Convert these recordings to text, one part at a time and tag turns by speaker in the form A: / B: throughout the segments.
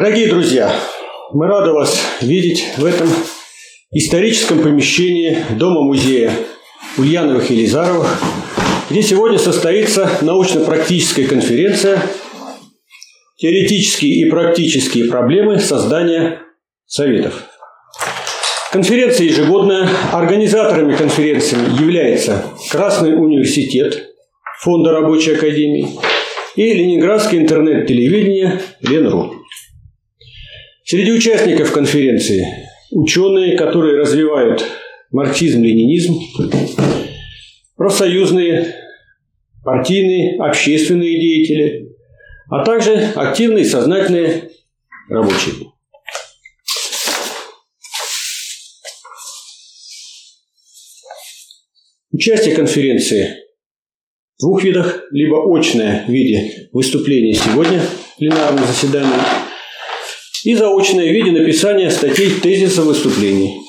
A: Дорогие друзья, мы рады вас видеть в этом историческом помещении Дома-музея Ульяновых и Елизаровых, где сегодня состоится научно-практическая конференция «Теоретические и практические проблемы создания советов». Конференция ежегодная. Организаторами конференции является Красный университет Фонда рабочей академии и Ленинградское интернет-телевидение Ленру. Среди участников конференции ученые, которые развивают марксизм-ленинизм, профсоюзные, партийные, общественные деятели, а также активные сознательные рабочие. Участие конференции в двух видах, либо очное в виде выступления сегодня в пленарном заседании, и заочное в виде написания статей, тезисов, выступлений.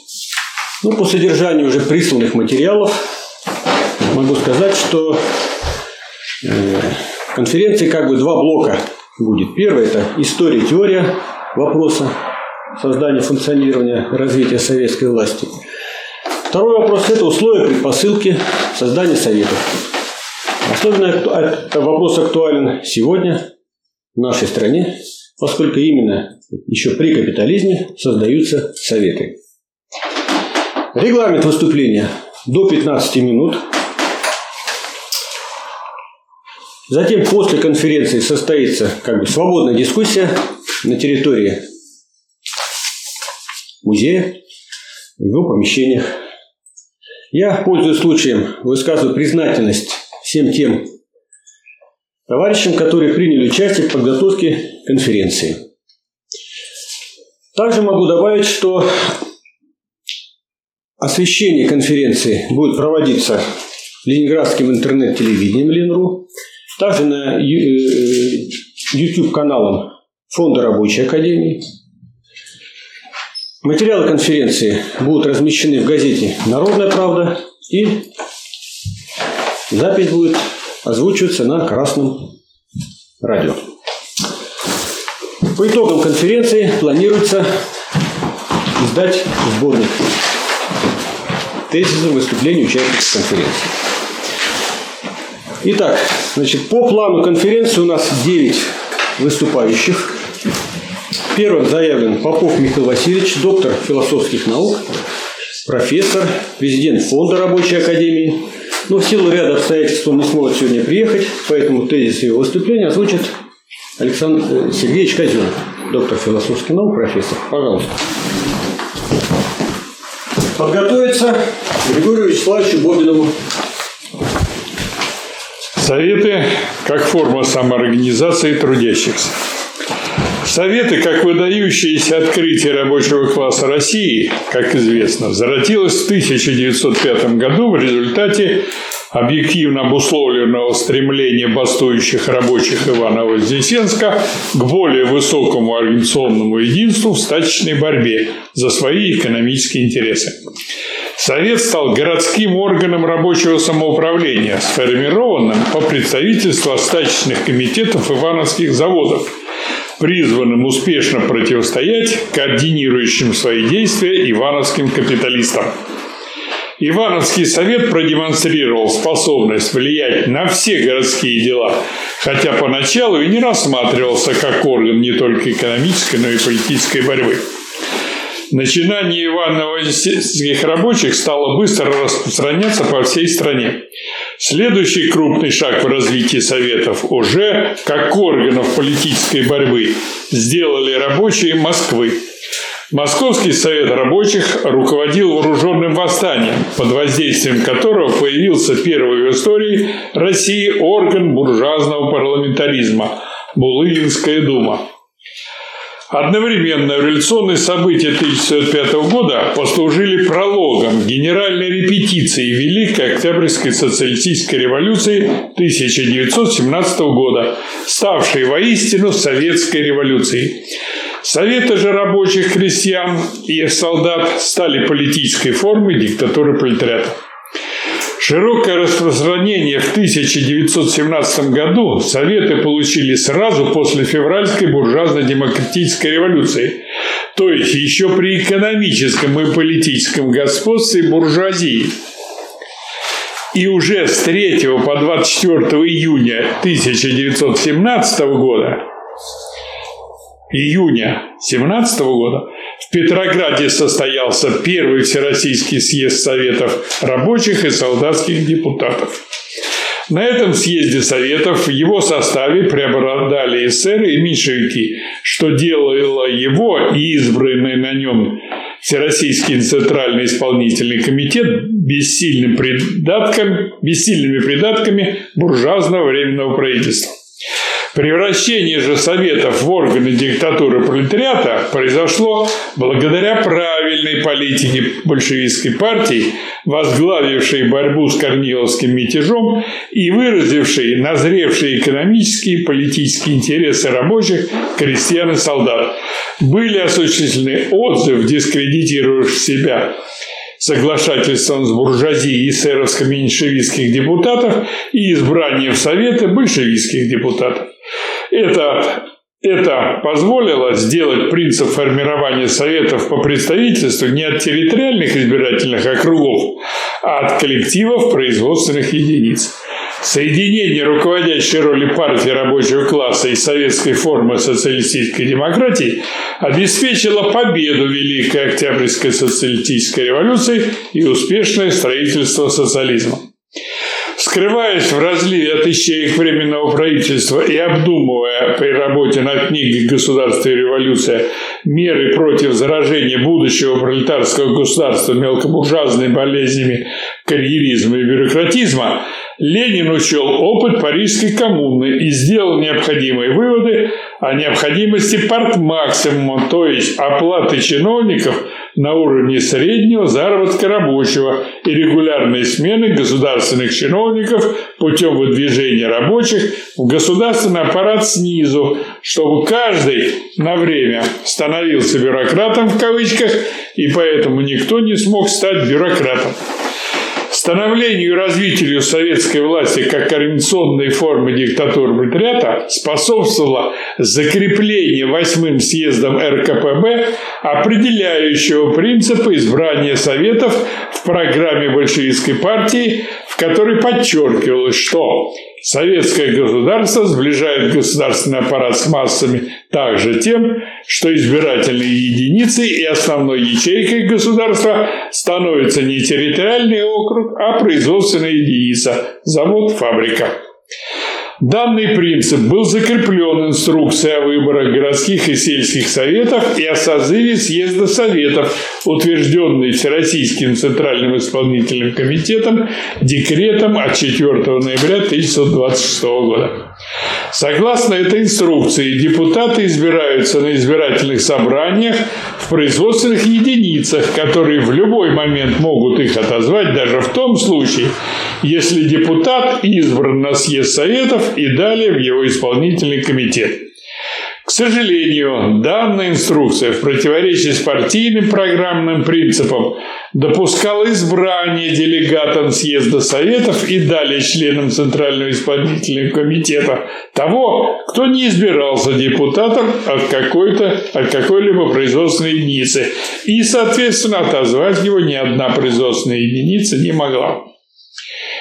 A: Ну, по содержанию уже присланных материалов могу сказать, что э, в конференции как бы два блока будет. Первый – это история, теория вопроса создания, функционирования, развития советской власти – Второй вопрос – это условия, предпосылки создания советов. Особенно этот вопрос актуален сегодня в нашей стране, поскольку именно еще при капитализме создаются советы. Регламент выступления до 15 минут. Затем после конференции состоится как бы свободная дискуссия на территории музея в его помещениях. Я, пользуясь случаем, высказываю признательность всем тем товарищам, которые приняли участие в подготовке конференции. Также могу добавить, что освещение конференции будет проводиться Ленинградским интернет-телевидением Ленру, также на YouTube-каналом э, Фонда рабочей академии – Материалы конференции будут размещены в газете «Народная правда» и запись будет озвучиваться на Красном радио. По итогам конференции планируется издать сборник тезисов выступлений участников конференции. Итак, значит, по плану конференции у нас 9 выступающих. Первым заявлен Попов Михаил Васильевич, доктор философских наук, профессор, президент Фонда рабочей академии. Но в силу ряда обстоятельств он не сможет сегодня приехать, поэтому тезис его выступления озвучит Александр Сергеевич Казенов, доктор философских наук, профессор. Пожалуйста. Подготовиться Григорию Вячеславовичу Бобинову.
B: Советы как форма самоорганизации трудящихся. Советы, как выдающееся открытие рабочего класса России, как известно, зародилось в 1905 году в результате объективно обусловленного стремления бастующих рабочих Ивана-Вознесенска к более высокому организационному единству в стачечной борьбе за свои экономические интересы. Совет стал городским органом рабочего самоуправления, сформированным по представительству стачечных комитетов ивановских заводов – призванным успешно противостоять координирующим свои действия ивановским капиталистам. Ивановский совет продемонстрировал способность влиять на все городские дела, хотя поначалу и не рассматривался как орган не только экономической, но и политической борьбы. Начинание ивановских рабочих стало быстро распространяться по всей стране. Следующий крупный шаг в развитии Советов уже как органов политической борьбы сделали рабочие Москвы. Московский совет рабочих руководил вооруженным восстанием, под воздействием которого появился первый в истории России орган буржуазного парламентаризма – Булыгинская дума. Одновременно революционные события 1905 года послужили прологом генеральной репетиции Великой Октябрьской социалистической революции 1917 года, ставшей воистину советской революцией. Советы же рабочих крестьян и солдат стали политической формой диктатуры пролетариата. Широкое распространение в 1917 году Советы получили сразу после февральской буржуазно-демократической революции, то есть еще при экономическом и политическом господстве буржуазии. И уже с 3 по 24 июня 1917 года июня 17 года в Петрограде состоялся первый Всероссийский съезд Советов рабочих и солдатских депутатов. На этом съезде Советов в его составе преобладали эсеры и меньшевики, что делало его и избранный на нем Всероссийский Центральный исполнительный комитет бессильным придатком, бессильными придатками буржуазного временного правительства. Превращение же Советов в органы диктатуры пролетариата произошло благодаря правильной политике большевистской партии, возглавившей борьбу с Корниловским мятежом и выразившей назревшие экономические и политические интересы рабочих, крестьян и солдат. Были осуществлены отзыв, дискредитировавший себя соглашательством с буржуазией и эсеровско-меньшевистских депутатов и избранием в Советы большевистских депутатов. Это, это позволило сделать принцип формирования советов по представительству не от территориальных избирательных округов, а от коллективов производственных единиц. Соединение руководящей роли партии рабочего класса и советской формы социалистической демократии обеспечило победу Великой Октябрьской социалистической революции и успешное строительство социализма. Скрываясь в разливе от ищеек Временного правительства и обдумывая при работе над книгой «Государство и революция» меры против заражения будущего пролетарского государства мелкобуржуазными болезнями карьеризма и бюрократизма, Ленин учел опыт Парижской коммуны и сделал необходимые выводы о необходимости партмаксимума, то есть оплаты чиновников на уровне среднего заработка рабочего и регулярной смены государственных чиновников путем выдвижения рабочих в государственный аппарат снизу, чтобы каждый на время становился бюрократом в кавычках, и поэтому никто не смог стать бюрократом. Становлению и развитию советской власти как координационной формы диктатуры пролетариата способствовало закрепление восьмым съездом РКПБ определяющего принципа избрания советов в программе большевистской партии, в которой подчеркивалось, что Советское государство сближает государственный аппарат с массами также тем, что избирательные единицы и основной ячейкой государства становятся не территориальный округ, а производственная единица – завод, фабрика. Данный принцип был закреплен инструкцией о выборах городских и сельских советов и о созыве съезда советов, утвержденной Всероссийским Центральным исполнительным комитетом декретом от 4 ноября 1926 года. Согласно этой инструкции, депутаты избираются на избирательных собраниях производственных единицах, которые в любой момент могут их отозвать, даже в том случае, если депутат избран на съезд Советов и далее в его исполнительный комитет. Сожалению, данная инструкция в противоречии с партийным программным принципом допускала избрание делегатом съезда Советов и далее членом Центрального исполнительного комитета того, кто не избирался депутатом от, какой-то, от какой-либо производственной единицы и, соответственно, отозвать его ни одна производственная единица не могла.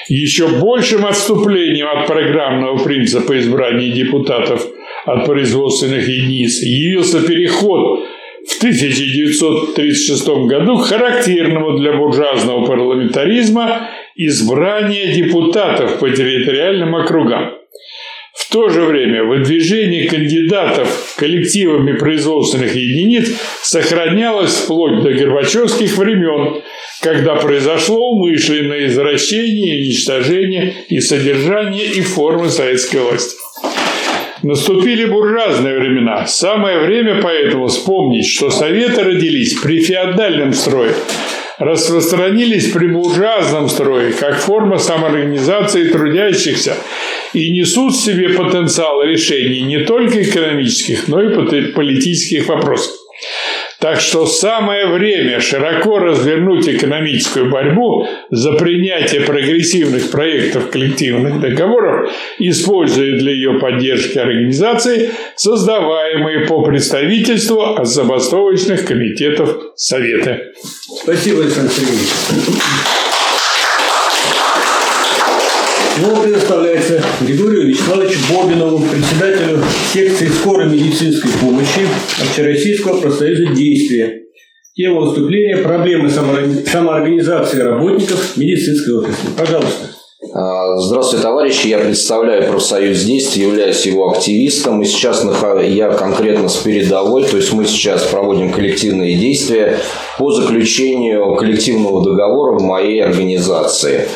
B: Еще большим отступлением от программного принципа избрания депутатов от производственных единиц явился переход в 1936 году к характерному для буржуазного парламентаризма избрания депутатов по территориальным округам. В то же время выдвижение кандидатов коллективами производственных единиц сохранялось вплоть до Горбачевских времен, когда произошло умышленное извращение, уничтожение и содержание и формы советской власти. Наступили буржуазные времена. Самое время поэтому вспомнить, что Советы родились при феодальном строе, распространились при буржуазном строе, как форма самоорганизации трудящихся, и несут в себе потенциал решений не только экономических, но и политических вопросов. Так что самое время широко развернуть экономическую борьбу за принятие прогрессивных проектов коллективных договоров, используя для ее поддержки организации, создаваемые по представительству от забастовочных комитетов Совета.
A: Спасибо, Александр Сергеевич. Григорию Вячеславовичу Бобинову, председателю секции скорой медицинской помощи Общероссийского профсоюза «Действия». Тема выступления – проблемы самоорганизации работников медицинской отрасли. Пожалуйста.
C: А, здравствуйте, товарищи. Я представляю профсоюз действий, являюсь его активистом. И сейчас я конкретно с передовой, то есть мы сейчас проводим коллективные действия по заключению коллективного договора в моей организации.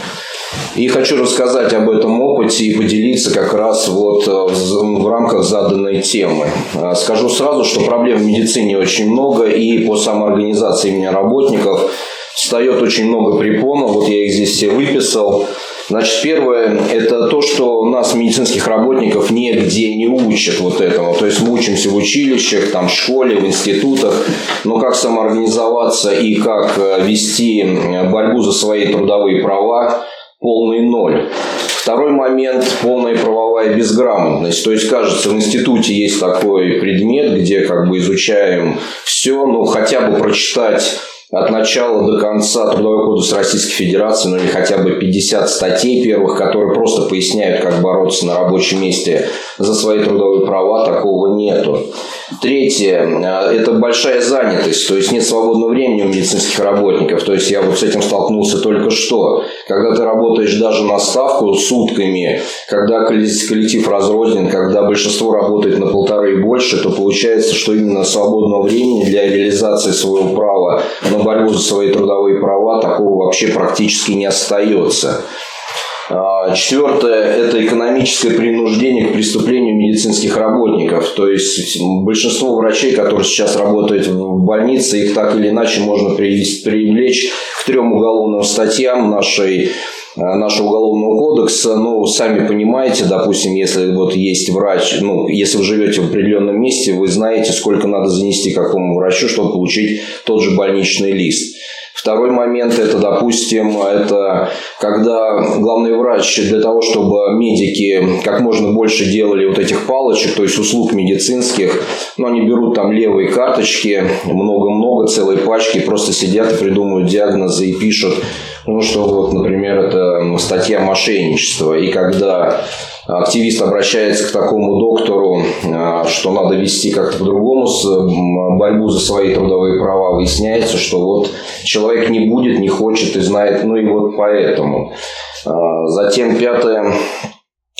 C: И хочу рассказать об этом опыте и поделиться как раз вот э, в рамках заданной темы. Э, скажу сразу, что проблем в медицине очень много, и по самоорганизации именно работников встает очень много препонов. Вот я их здесь все выписал. Значит, первое – это то, что нас медицинских работников нигде не учат вот этому. То есть мы учимся в училищах, там, в школе, в институтах, но как самоорганизоваться и как э, вести борьбу за свои трудовые права, полный ноль. Второй момент – полная правовая безграмотность. То есть, кажется, в институте есть такой предмет, где как бы изучаем все, ну, хотя бы прочитать от начала до конца Трудовой кодекс Российской Федерации, ну или хотя бы 50 статей первых, которые просто поясняют, как бороться на рабочем месте за свои трудовые права, такого нету. Третье – это большая занятость, то есть нет свободного времени у медицинских работников. То есть я вот с этим столкнулся только что. Когда ты работаешь даже на ставку сутками, когда коллектив разрознен, когда большинство работает на полторы и больше, то получается, что именно свободного времени для реализации своего права на борьбу за свои трудовые права такого вообще практически не остается. А, четвертое – это экономическое принуждение к преступлению медицинских работников. То есть большинство врачей, которые сейчас работают в больнице, их так или иначе можно привлечь к трем уголовным статьям нашей а, нашего уголовного кодекса, ну, сами понимаете, допустим, если вот есть врач, ну, если вы живете в определенном месте, вы знаете, сколько надо занести какому врачу, чтобы получить тот же больничный лист. Второй момент это, допустим, это когда главный врач для того, чтобы медики как можно больше делали вот этих палочек, то есть услуг медицинских, ну, они берут там левые карточки, много-много, целые пачки, просто сидят и придумывают диагнозы и пишут, ну, что вот, например, это статья мошенничества. И когда активист обращается к такому доктору, а, что надо вести как-то по-другому борьбу за свои трудовые права, выясняется, что вот человек не будет, не хочет и знает, ну и вот поэтому. А, затем пятое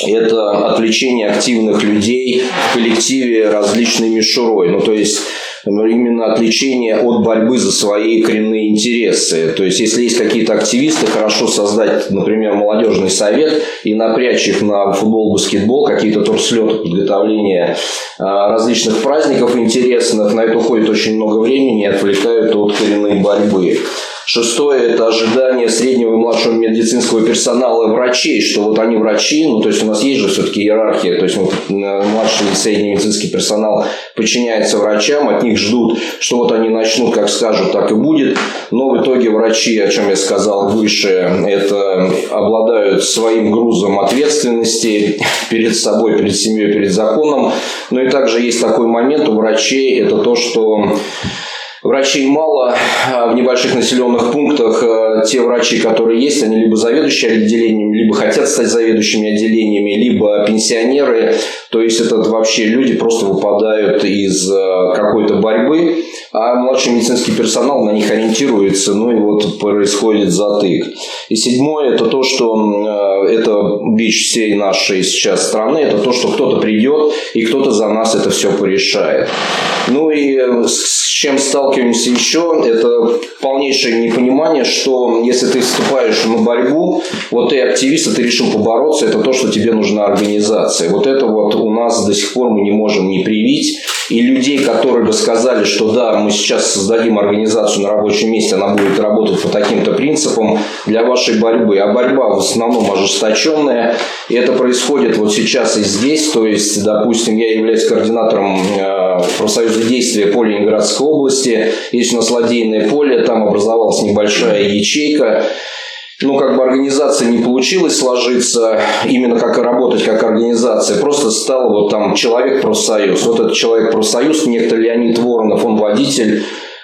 C: это отвлечение активных людей в коллективе различной мишурой. Ну, то есть именно отвлечение от борьбы за свои коренные интересы. То есть, если есть какие-то активисты, хорошо создать, например, молодежный совет и напрячь их на футбол, баскетбол, какие-то турслеты, подготовление а, различных праздников интересных. На это уходит очень много времени и отвлекают от коренной борьбы. Шестое – это ожидание среднего и младшего медицинского персонала врачей, что вот они врачи, ну то есть у нас есть же все-таки иерархия, то есть вот э, младший и средний медицинский персонал подчиняется врачам, от них ждут, что вот они начнут, как скажут, так и будет, но в итоге врачи, о чем я сказал выше, это обладают своим грузом ответственности перед собой, перед семьей, перед законом, но и также есть такой момент у врачей, это то, что Врачей мало а в небольших населенных пунктах. Э, те врачи, которые есть, они либо заведующие отделениями, либо хотят стать заведующими отделениями, либо пенсионеры. То есть это вообще люди просто выпадают из э, какой-то борьбы, а младший медицинский персонал на них ориентируется, ну и вот происходит затык. И седьмое – это то, что это бич всей нашей сейчас страны, это то, что кто-то придет и кто-то за нас это все порешает. Ну и с чем сталкиваемся еще, это полнейшее непонимание, что если ты вступаешь на борьбу, вот ты активист, а ты решил побороться, это то, что тебе нужна организация. Вот это вот у нас до сих пор мы не можем не привить. И людей, которые бы сказали, что да, мы сейчас создадим организацию на рабочем месте, она будет работать по таким-то принципам для вашей борьбы. А борьба в основном ожесточенная, и это происходит вот сейчас и здесь. То есть, допустим, я являюсь координатором э, профсоюза действия по Ленинградской области. Есть у нас поле, там образовалась небольшая ячейка ну, как бы организация не получилось сложиться, именно как работать как организация, просто стал вот там человек-профсоюз. Вот этот человек-профсоюз, некто Леонид Воронов, он водитель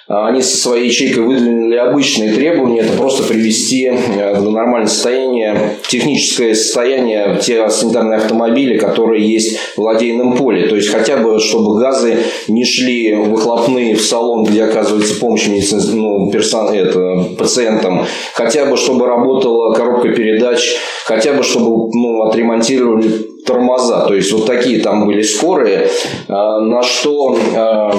C: они со своей ячейкой выдвинули обычные требования, это просто привести э, в нормальное состояние, техническое состояние те санитарные автомобили, которые есть в ладейном поле. То есть хотя бы, чтобы газы не шли выхлопные в салон, где оказывается помощь ну, персон, это, пациентам, хотя бы, чтобы работала коробка передач, хотя бы, чтобы ну, отремонтировали тормоза. То есть вот такие там были скорые, а, на что а,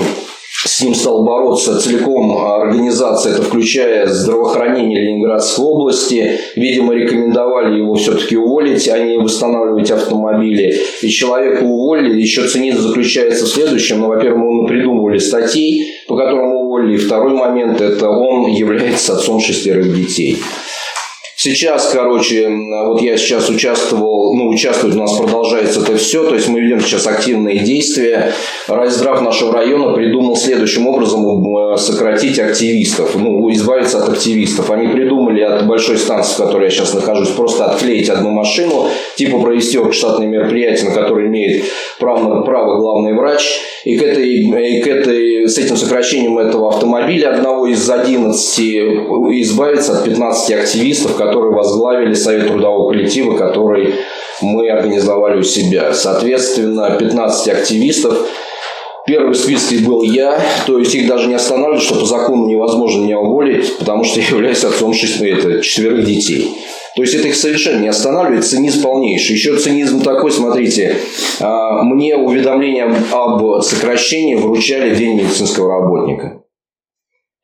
C: с ним стал бороться целиком организация, это включая здравоохранение Ленинградской области. Видимо, рекомендовали его все-таки уволить, а не восстанавливать автомобили. И человека уволили. Еще цинизм заключается в следующем. Ну, во-первых, мы придумывали статей, по которым уволили. И второй момент – это он является отцом шестерых детей. Сейчас, короче, вот я сейчас участвовал, ну, участвует у нас продолжается это все, то есть мы ведем сейчас активные действия. Райздрав нашего района придумал следующим образом э, сократить активистов, ну, избавиться от активистов. Они придумали от большой станции, в которой я сейчас нахожусь, просто отклеить одну машину, типа провести штатные мероприятия, на которые имеет право, право главный врач. И к, этой, и к этой, с этим сокращением этого автомобиля одного из 11 избавиться от 15 активистов, которые возглавили Совет трудового коллектива, который мы организовали у себя. Соответственно, 15 активистов Первый в списке был я, то есть их даже не останавливают, что по закону невозможно меня уволить, потому что я являюсь отцом шести, это, четверых детей. То есть это их совершенно не останавливает, цинизм полнейший. Еще цинизм такой, смотрите, а, мне уведомление об сокращении вручали день медицинского работника.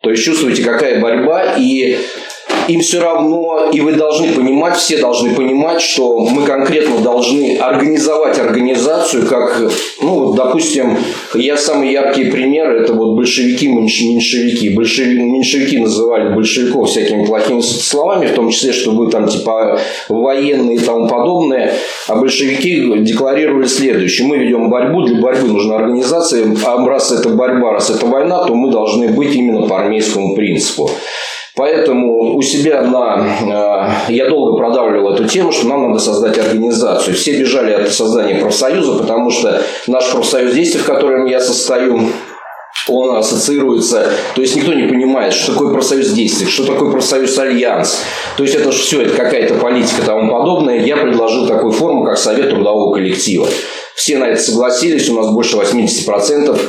C: То есть чувствуете, какая борьба, и им все равно, и вы должны понимать, все должны понимать, что мы конкретно должны организовать организацию, как, ну, допустим, я самый яркий пример, это вот большевики, меньшевики. Большевики, меньшевики называли большевиков всякими плохими словами, в том числе, что вы там типа военные и тому подобное, а большевики декларировали следующее. Мы ведем борьбу, для борьбы нужна организация, а раз это борьба, раз это война, то мы должны быть именно по армейскому принципу. Поэтому у себя на... Э, я долго продавливал эту тему, что нам надо создать организацию. Все бежали от создания профсоюза, потому что наш профсоюз действий, в котором я состою, он ассоциируется, то есть никто не понимает, что такое профсоюз действий, что такое профсоюз альянс. То есть это все, это какая-то политика и тому подобное. Я предложил такую форму, как Совет трудового коллектива. Все на это согласились, у нас больше 80%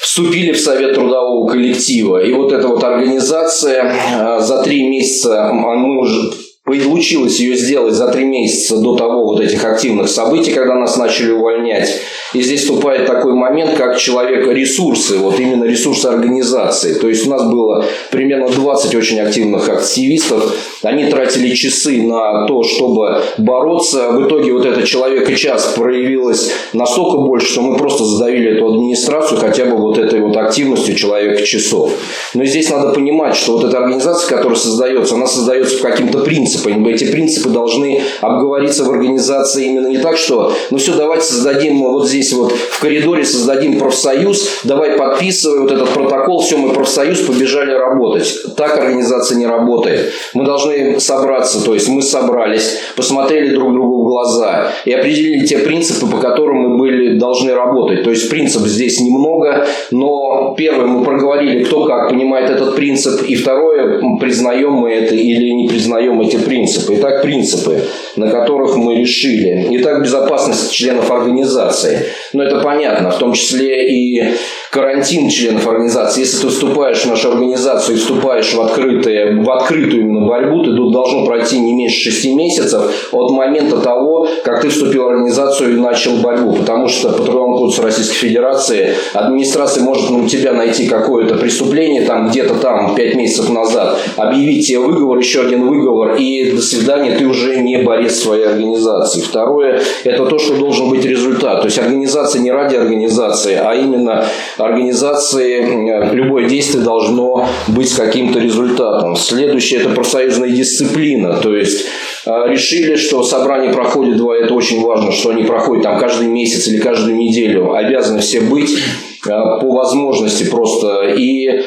C: вступили в Совет трудового коллектива. И вот эта вот организация а, за три месяца, мы уже получилось ее сделать за три месяца до того вот этих активных событий, когда нас начали увольнять. И здесь вступает такой момент, как человек ресурсы, вот именно ресурсы организации. То есть у нас было примерно 20 очень активных активистов. Они тратили часы на то, чтобы бороться. В итоге вот этот человек и час проявилось настолько больше, что мы просто задавили эту администрацию хотя бы вот этой вот активностью человека часов. Но здесь надо понимать, что вот эта организация, которая создается, она создается по каким-то принципам. Эти принципы должны обговориться в организации именно не так, что ну все, давайте создадим вот здесь вот в коридоре создадим профсоюз, давай подписывай вот этот протокол, все, мы профсоюз, побежали работать. Так организация не работает. Мы должны собраться, то есть мы собрались, посмотрели друг другу в глаза и определили те принципы, по которым мы были должны работать. То есть принцип здесь немного, но первое мы проговорили, кто как понимает этот принцип, и второе, признаем мы это или не признаем эти принципы. Итак, принципы, на которых мы решили. Итак, безопасность членов организации. Но это понятно, в том числе и карантин членов организации. Если ты вступаешь в нашу организацию и вступаешь в, открытые, в открытую именно борьбу, ты тут должно пройти не меньше 6 месяцев от момента того, как ты вступил в организацию и начал борьбу. Потому что по Трудовому кодексу Российской Федерации администрация может на тебя найти какое-то преступление, там где-то там пять месяцев назад, объявить тебе выговор, еще один выговор, и до свидания, ты уже не борец своей организации. Второе, это то, что должен быть результат. То есть организация не ради организации, а именно организации, любое действие должно быть с каким-то результатом. Следующее – это профсоюзная дисциплина. То есть а, решили, что собрание проходит два, это очень важно, что они проходят там каждый месяц или каждую неделю, обязаны все быть а, по возможности просто. И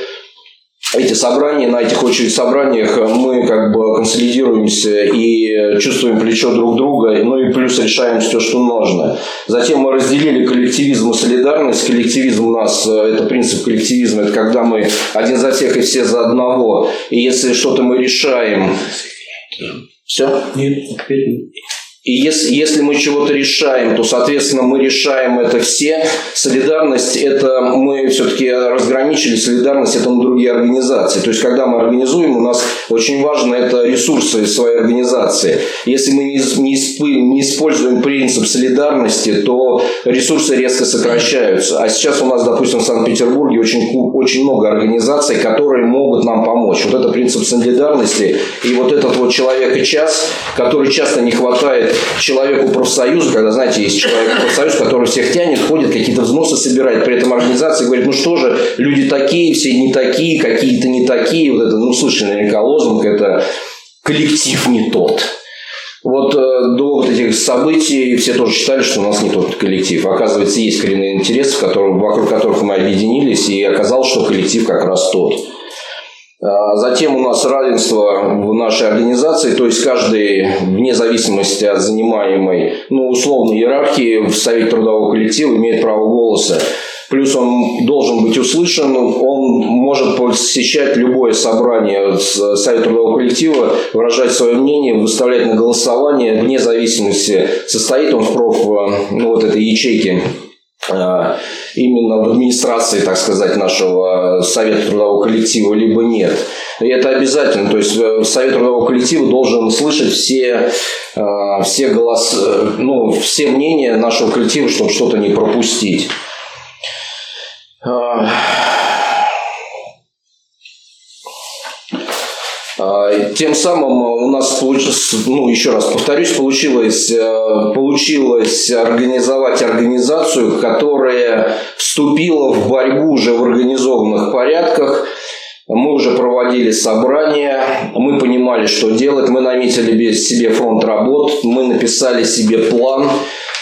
C: эти собрания, на этих очередь собраниях мы как бы консолидируемся и чувствуем плечо друг друга, ну и плюс решаем все, что нужно. Затем мы разделили коллективизм и солидарность. Коллективизм у нас, это принцип коллективизма, это когда мы один за всех и все за одного. И если что-то мы решаем, все?
A: Нет, опять нет.
C: И если, если мы чего-то решаем, то, соответственно, мы решаем это все. Солидарность – это мы все-таки разграничили солидарность – это на другие организации. То есть, когда мы организуем, у нас очень важно это ресурсы своей организации. Если мы не, не, не используем принцип солидарности, то ресурсы резко сокращаются. А сейчас у нас, допустим, в Санкт-Петербурге очень, очень много организаций, которые могут нам помочь. Вот это принцип солидарности и вот этот вот человек и час, который часто не хватает человеку профсоюза, когда, знаете, есть человек профсоюз, который всех тянет, ходит, какие-то взносы собирает, при этом организация говорит, ну что же, люди такие, все не такие, какие-то не такие, вот это, ну, слышали наверняка лозунг, это коллектив не тот. Вот э, до вот этих событий все тоже считали, что у нас не тот коллектив. Оказывается, есть коренные интересы, которые, вокруг которых мы объединились, и оказалось, что коллектив как раз тот. А затем у нас равенство в нашей организации, то есть каждый, вне зависимости от занимаемой, ну, условной иерархии, в Совете трудового коллектива имеет право голоса. Плюс он должен быть услышан, он может посещать любое собрание Совета трудового коллектива, выражать свое мнение, выставлять на голосование, вне зависимости, состоит он в проф, ну, вот этой ячейке Э, именно в администрации, так сказать, нашего Совета трудового коллектива, либо нет. И это обязательно. То есть э, Совет трудового коллектива должен слышать все, э, все, голос, ну, все мнения нашего коллектива, чтобы что-то не пропустить. Тем самым у нас получилось, ну еще раз повторюсь, получилось, э, получилось организовать организацию, которая вступила в борьбу уже в организованных порядках. Мы уже проводили собрания, мы понимали, что делать, мы наметили себе фронт работ, мы написали себе план,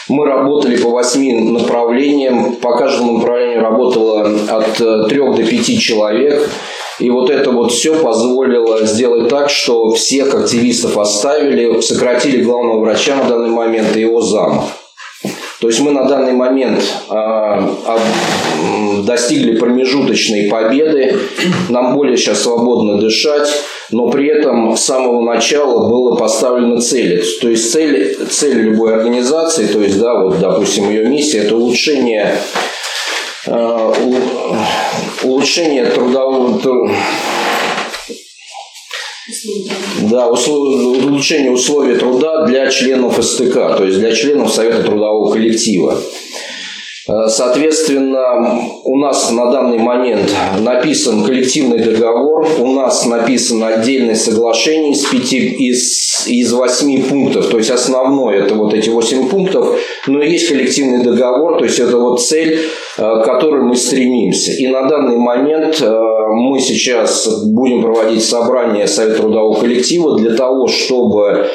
C: мы работали по восьми направлениям, по каждому направлению работало от э, трех до пяти человек. И вот это вот все позволило сделать так, что всех активистов оставили, сократили главного врача на данный момент и его зам. То есть мы на данный момент э, достигли промежуточной победы, нам более сейчас свободно дышать, но при этом с самого начала было поставлено цели. То есть цель, цель любой организации, то есть, да, вот, допустим, ее миссия – это улучшение улучшение трудового да, улучшение условий труда для членов СТК, то есть для членов Совета трудового коллектива. Э, соответственно, у нас на данный момент написан коллективный договор, у нас написано отдельное соглашение из, пяти, из, из восьми пунктов, то есть основное это вот эти восемь пунктов, но есть коллективный договор, то есть это вот цель, э, к которой мы стремимся. И на данный момент э, мы сейчас будем проводить собрание Совета трудового коллектива для того, чтобы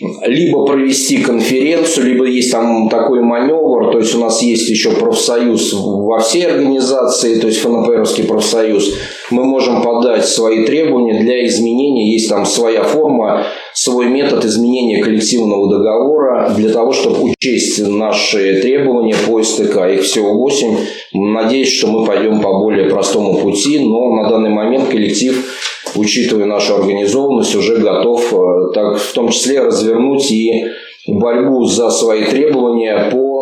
C: либо провести конференцию, либо есть там такой маневр, то есть у нас есть еще профсоюз во всей организации, то есть ФНПРовский профсоюз, мы можем подать свои требования для изменения, есть там своя форма, свой метод изменения коллективного договора для того, чтобы учесть наши требования по СТК. Их всего 8. Надеюсь, что мы пойдем по более простому пути, но на данный момент коллектив учитывая нашу организованность, уже готов э, так, в том числе развернуть и борьбу за свои требования по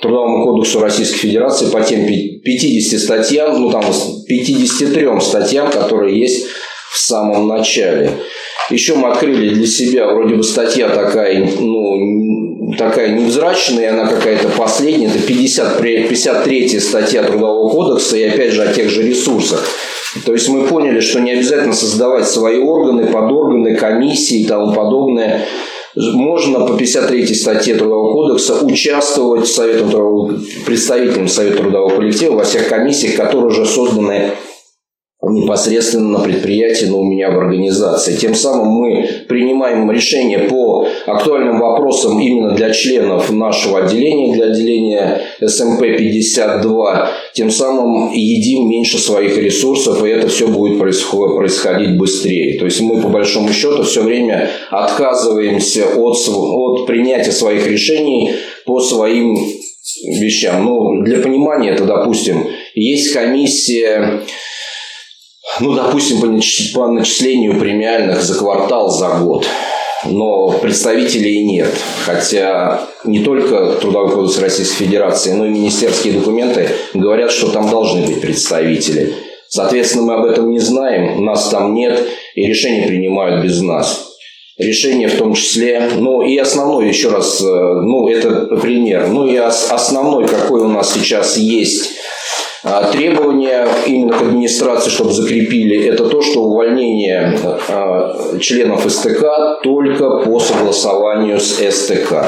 C: Трудовому кодексу Российской Федерации по тем 50 статьям, ну там 53 статьям, которые есть в самом начале. Еще мы открыли для себя, вроде бы статья такая, ну, такая невзрачная, она какая-то последняя, это 50, 53 статья Трудового кодекса, и опять же о тех же ресурсах. То есть мы поняли, что не обязательно создавать свои органы, подорганы, комиссии и тому подобное. Можно по 53 статье Трудового кодекса участвовать в Советом представителям Совета трудового коллектива во всех комиссиях, которые уже созданы непосредственно на предприятии, но у меня в организации. Тем самым мы принимаем решение по актуальным вопросам именно для членов нашего отделения, для отделения СМП-52. Тем самым едим меньше своих ресурсов, и это все будет происходить быстрее. То есть мы, по большому счету, все время отказываемся от, от принятия своих решений по своим вещам. Ну, для понимания, это, допустим, есть комиссия ну, допустим, по начислению премиальных за квартал, за год. Но представителей нет. Хотя не только Трудовой кодекс Российской Федерации, но и министерские документы говорят, что там должны быть представители. Соответственно, мы об этом не знаем, нас там нет, и решения принимают без нас. Решение в том числе, ну и основной, еще раз, э, ну это пример, ну и основной, какой у нас сейчас есть требования именно к администрации, чтобы закрепили, это то, что увольнение а, членов СТК только по согласованию с СТК.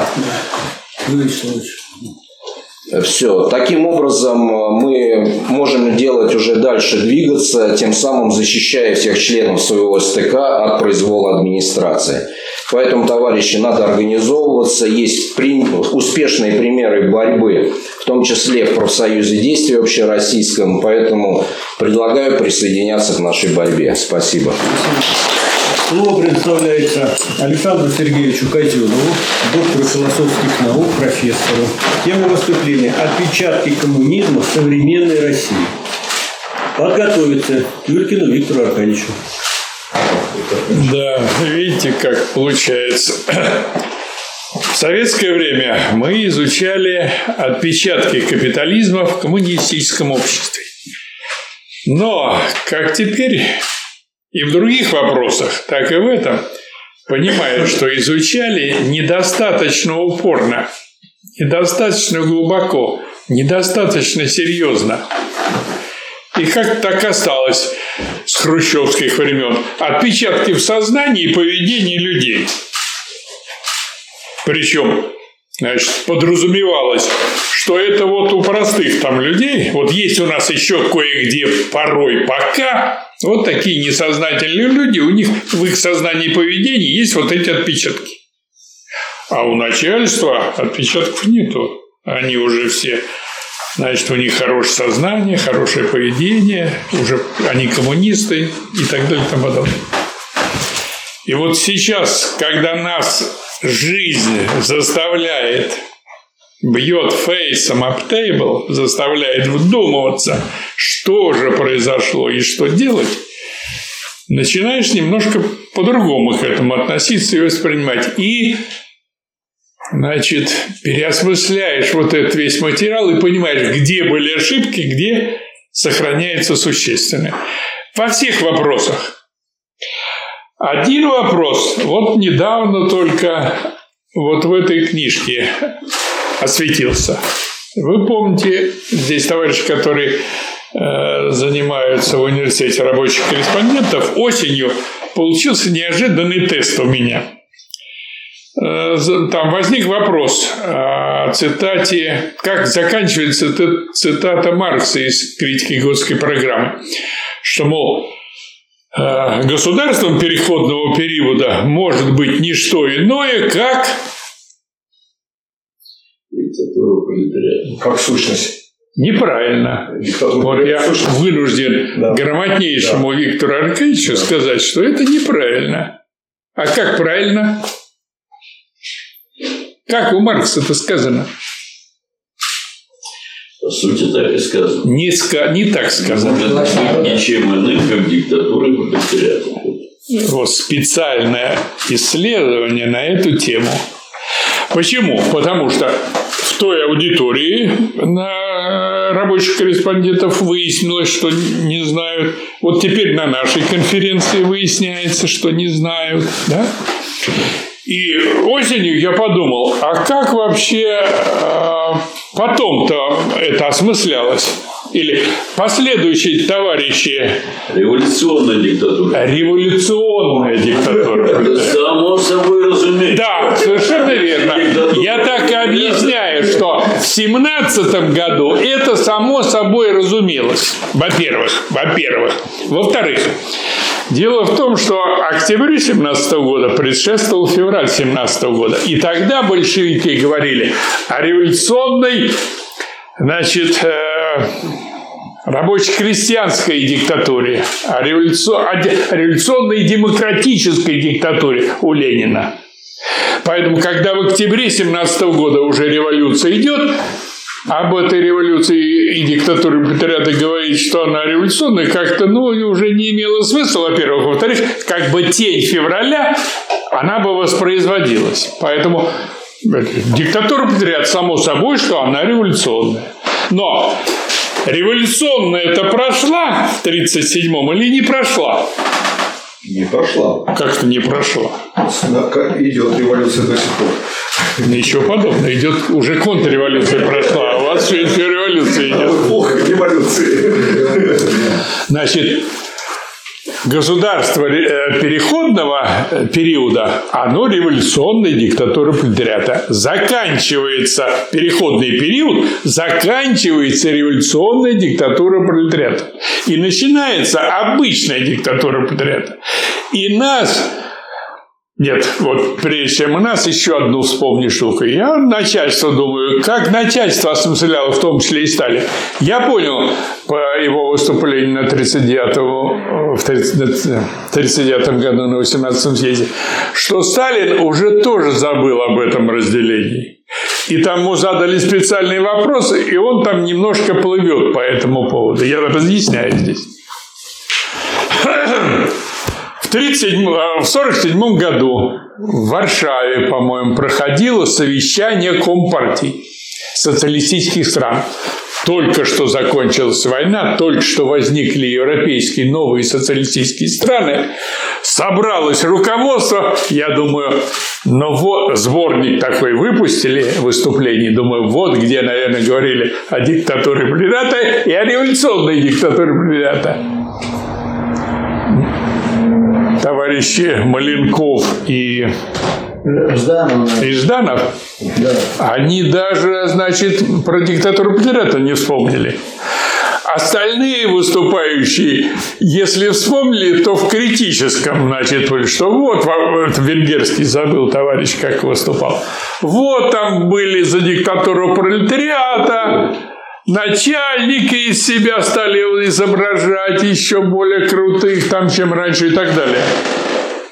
C: Все. Таким образом, мы можем делать уже дальше, двигаться, тем самым защищая всех членов своего СТК от произвола администрации. Поэтому, товарищи, надо организовываться. Есть успешные примеры борьбы, в том числе в профсоюзе действия общероссийском. Поэтому предлагаю присоединяться к нашей борьбе. Спасибо.
A: Слово предоставляется Александру Сергеевичу Козелову, доктору философских наук, профессору. Тема выступления «Отпечатки коммунизма в современной России». Подготовиться Юркину Виктору Аркадьевичу.
B: Да, видите, как получается. В советское время мы изучали отпечатки капитализма в коммунистическом обществе. Но, как теперь и в других вопросах, так и в этом, понимают, что изучали недостаточно упорно, недостаточно глубоко, недостаточно серьезно. И как так осталось с хрущевских времен? Отпечатки в сознании и поведении людей. Причем, значит, подразумевалось, что это вот у простых там людей, вот есть у нас еще кое-где порой пока, вот такие несознательные люди, у них в их сознании и поведении есть вот эти отпечатки. А у начальства отпечатков нету. Они уже все Значит, у них хорошее сознание, хорошее поведение, уже они коммунисты и так далее и тому подобное. И вот сейчас, когда нас жизнь заставляет, бьет фейсом об тейбл, заставляет вдумываться, что же произошло и что делать, начинаешь немножко по-другому к этому относиться и воспринимать. И значит, переосмысляешь вот этот весь материал и понимаешь, где были ошибки, где сохраняется существенное. Во всех вопросах. Один вопрос, вот недавно только вот в этой книжке осветился. Вы помните, здесь товарищи, которые э, занимаются в университете рабочих корреспондентов, осенью получился неожиданный тест у меня – там возник вопрос о цитате, как заканчивается цитата Маркса из критики Готской программы, что, мол, э, государством переходного периода может быть не что иное, как
A: как сущность.
B: Неправильно. вот я вынужден да. грамотнейшему да. Виктору Аркадьевичу да. сказать, что это неправильно. А как правильно? Как у Маркса это сказано?
D: По сути, так и сказано.
B: Не, ска... не так сказано.
D: Ничем иным, как диктатура пролетариата.
B: Вот специальное исследование на эту тему. Почему? Потому что в той аудитории на рабочих корреспондентов выяснилось, что не знают. Вот теперь на нашей конференции выясняется, что не знают. Да? И осенью я подумал, а как вообще э, потом-то это осмыслялось? Или последующие товарищи...
D: Революционная диктатура.
B: Революционная диктатура.
D: Само собой разумеется.
B: Да, совершенно верно. Я так и объясняю, что в семнадцатом году это само собой разумелось. Во-первых, во-первых. Во-вторых, Дело в том, что октябрю 17 года предшествовал февраль 17 года. И тогда большевики говорили о революционной значит, э, рабоче-крестьянской диктатуре, о, революционной демократической диктатуре у Ленина. Поэтому, когда в октябре 17 года уже революция идет, об этой революции и диктатуре пролетариата говорить, что она революционная, как-то ну, уже не имело смысла, во-первых. Во-вторых, как бы тень февраля, она бы воспроизводилась. Поэтому диктатура пролетариата, само собой, что она революционная. Но революционная это прошла в 1937-м или не прошла?
E: Не прошла.
B: Как-то не прошла.
E: Идет революция до сих пор.
B: Ничего подобного. Идет уже контрреволюция прошла, а у вас все еще революция идет.
E: Ох, революции.
B: Значит, государство э, переходного э, периода, оно революционная диктатура пролетариата. Заканчивается переходный период, заканчивается революционная диктатура пролетариата. И начинается обычная диктатура пролетариата. И нас нет, вот прежде чем у нас еще одну вспомни штуку. Я начальство думаю, как начальство осмысляло, в том числе и Сталин. Я понял по его выступлению на 39 в 39 году на 18 съезде, что Сталин уже тоже забыл об этом разделении. И там ему задали специальные вопросы, и он там немножко плывет по этому поводу. Я разъясняю здесь. 1947 году в Варшаве, по-моему, проходило совещание Компартий социалистических стран. Только что закончилась война, только что возникли европейские новые социалистические страны, собралось руководство, я думаю, ну вот, сборник такой выпустили выступлений, думаю, вот где, наверное, говорили о диктатуре пролетариата и о революционной диктатуре пролетариата товарищи Маленков и Жданов. И Жданов. Да. Они даже, значит, про диктатуру Петрета не вспомнили. Остальные выступающие, если вспомнили, то в критическом, значит, что вот, вот венгерский забыл товарищ, как выступал. Вот там были за диктатуру пролетариата, начальники из себя стали изображать еще более крутых там, чем раньше и так далее.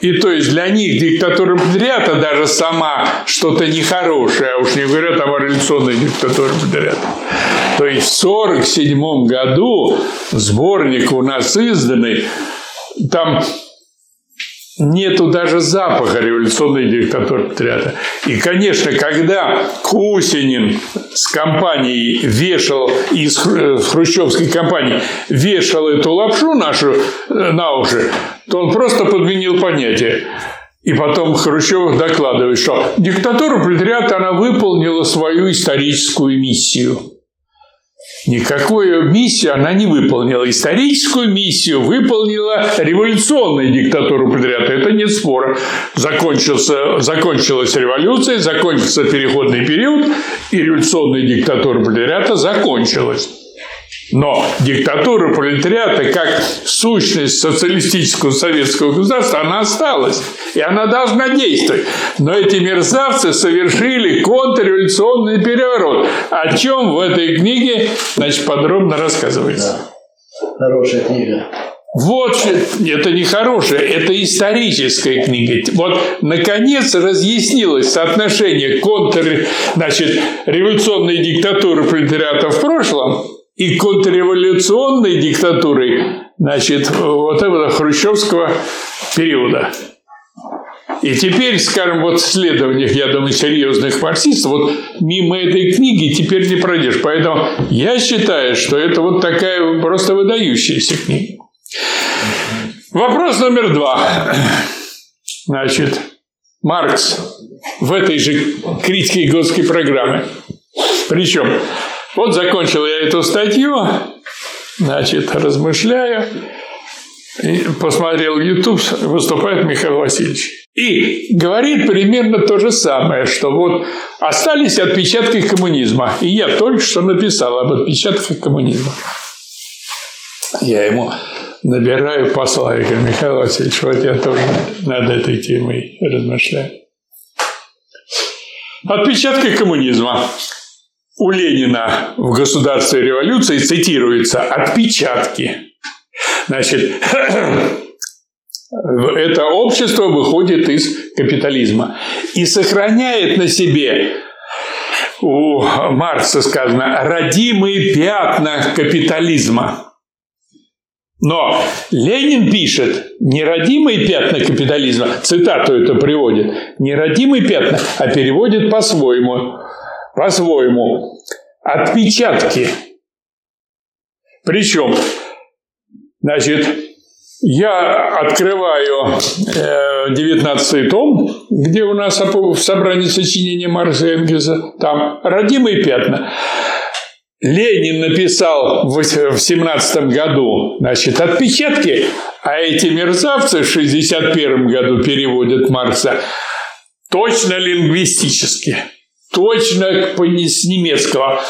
B: И то есть для них диктатура пролетариата даже сама что-то нехорошее, а уж не говоря там о революционной диктатуре пролетариата. То есть в 1947 году сборник у нас изданный, там нету даже запаха революционной диктатуры патриота. И, конечно, когда Кусинин с компанией вешал, из э, хрущевской компании вешал эту лапшу нашу э, на уши, то он просто подменил понятие. И потом Хрущев докладывает, что диктатура пролетариата, она выполнила свою историческую миссию. Никакую миссию она не выполнила. Историческую миссию выполнила революционная диктатура пролетариата. Это нет спора. Закончился, закончилась революция, закончился переходный период, и революционная диктатура пролетариата закончилась. Но диктатура пролетариата, как сущность социалистического советского государства, она осталась. И она должна действовать. Но эти мерзавцы совершили контрреволюционный переворот. О чем в этой книге значит, подробно рассказывается.
F: Да. Хорошая книга.
B: Вот это не хорошая, это историческая книга. Вот, наконец, разъяснилось соотношение контр, значит, революционной диктатуры пролетариата в прошлом и контрреволюционной диктатурой, значит, вот этого хрущевского периода. И теперь, скажем, вот в исследованиях, я думаю, серьезных марксистов, вот мимо этой книги теперь не пройдешь. Поэтому я считаю, что это вот такая просто выдающаяся книга. Вопрос номер два. Значит, Маркс в этой же критике Готской программы. Причем, вот закончил я эту статью, значит, размышляю, и посмотрел YouTube, выступает Михаил Васильевич. И говорит примерно то же самое, что вот остались отпечатки коммунизма. И я только что написал об отпечатках коммунизма. Я ему набираю посла. Я говорю, Михаил Васильевич, вот я тоже над этой темой размышляю. Отпечатки коммунизма. У Ленина в «Государстве революции» цитируется «отпечатки». Значит, это общество выходит из капитализма и сохраняет на себе у Маркса сказано родимые пятна капитализма. Но Ленин пишет неродимые пятна капитализма, цитату это приводит, неродимые пятна, а переводит по-своему, по-своему, отпечатки. Причем, значит, я открываю 19 том, где у нас в собрании сочинения Марса Энгельса, там родимые пятна. Ленин написал в 17 году, значит, отпечатки, а эти мерзавцы в 61 году переводят Маркса точно лингвистически, точно с немецкого.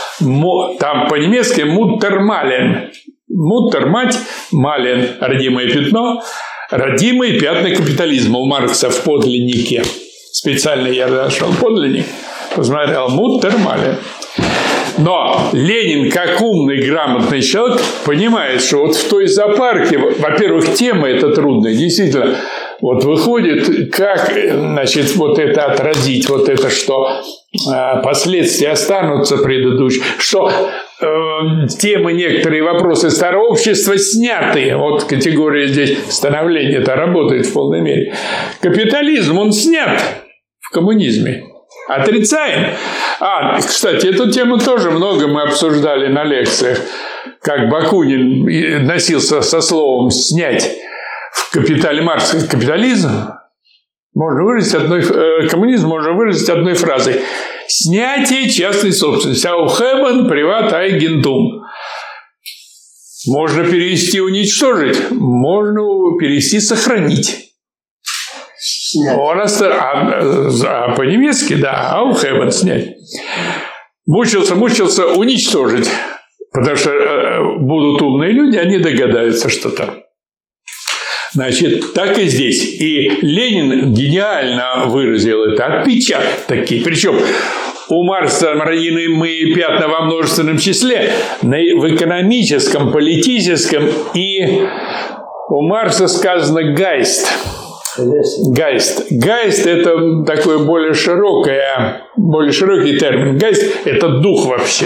B: Там по-немецки «муттермален». Муттер – мать, Мален – родимое пятно, родимые пятна капитализма у Маркса в подлиннике. Специально я нашел подлинник, посмотрел Муттер Мален. Но Ленин, как умный, грамотный человек, понимает, что вот в той зоопарке, во-первых, тема это трудная, действительно, вот выходит, как, значит, вот это отразить, вот это, что э, последствия останутся предыдущие, что э, темы, некоторые вопросы старого общества сняты. Вот категория здесь становления это работает в полной мере. Капитализм, он снят в коммунизме. Отрицаем. А, кстати, эту тему тоже много мы обсуждали на лекциях, как Бакунин носился со словом «снять» капитале Маркса. Капитализм можно выразить одной, э, коммунизм можно выразить одной фразой. Снятие частной собственности. Аухебен приват айгентум. Можно перевести уничтожить, можно перевести сохранить. Снять. Он оста... а, а по-немецки, да, аухебен снять. Мучился, мучился уничтожить. Потому что э, будут умные люди, они догадаются, что там. Значит, так и здесь. И Ленин гениально выразил это. Отпечатки. Причем у Маркса мы пятна во множественном числе в экономическом, политическом и у Маркса сказано «Geist». Geist. Geist – это такой более широкое, более широкий термин. Geist – это дух вообще.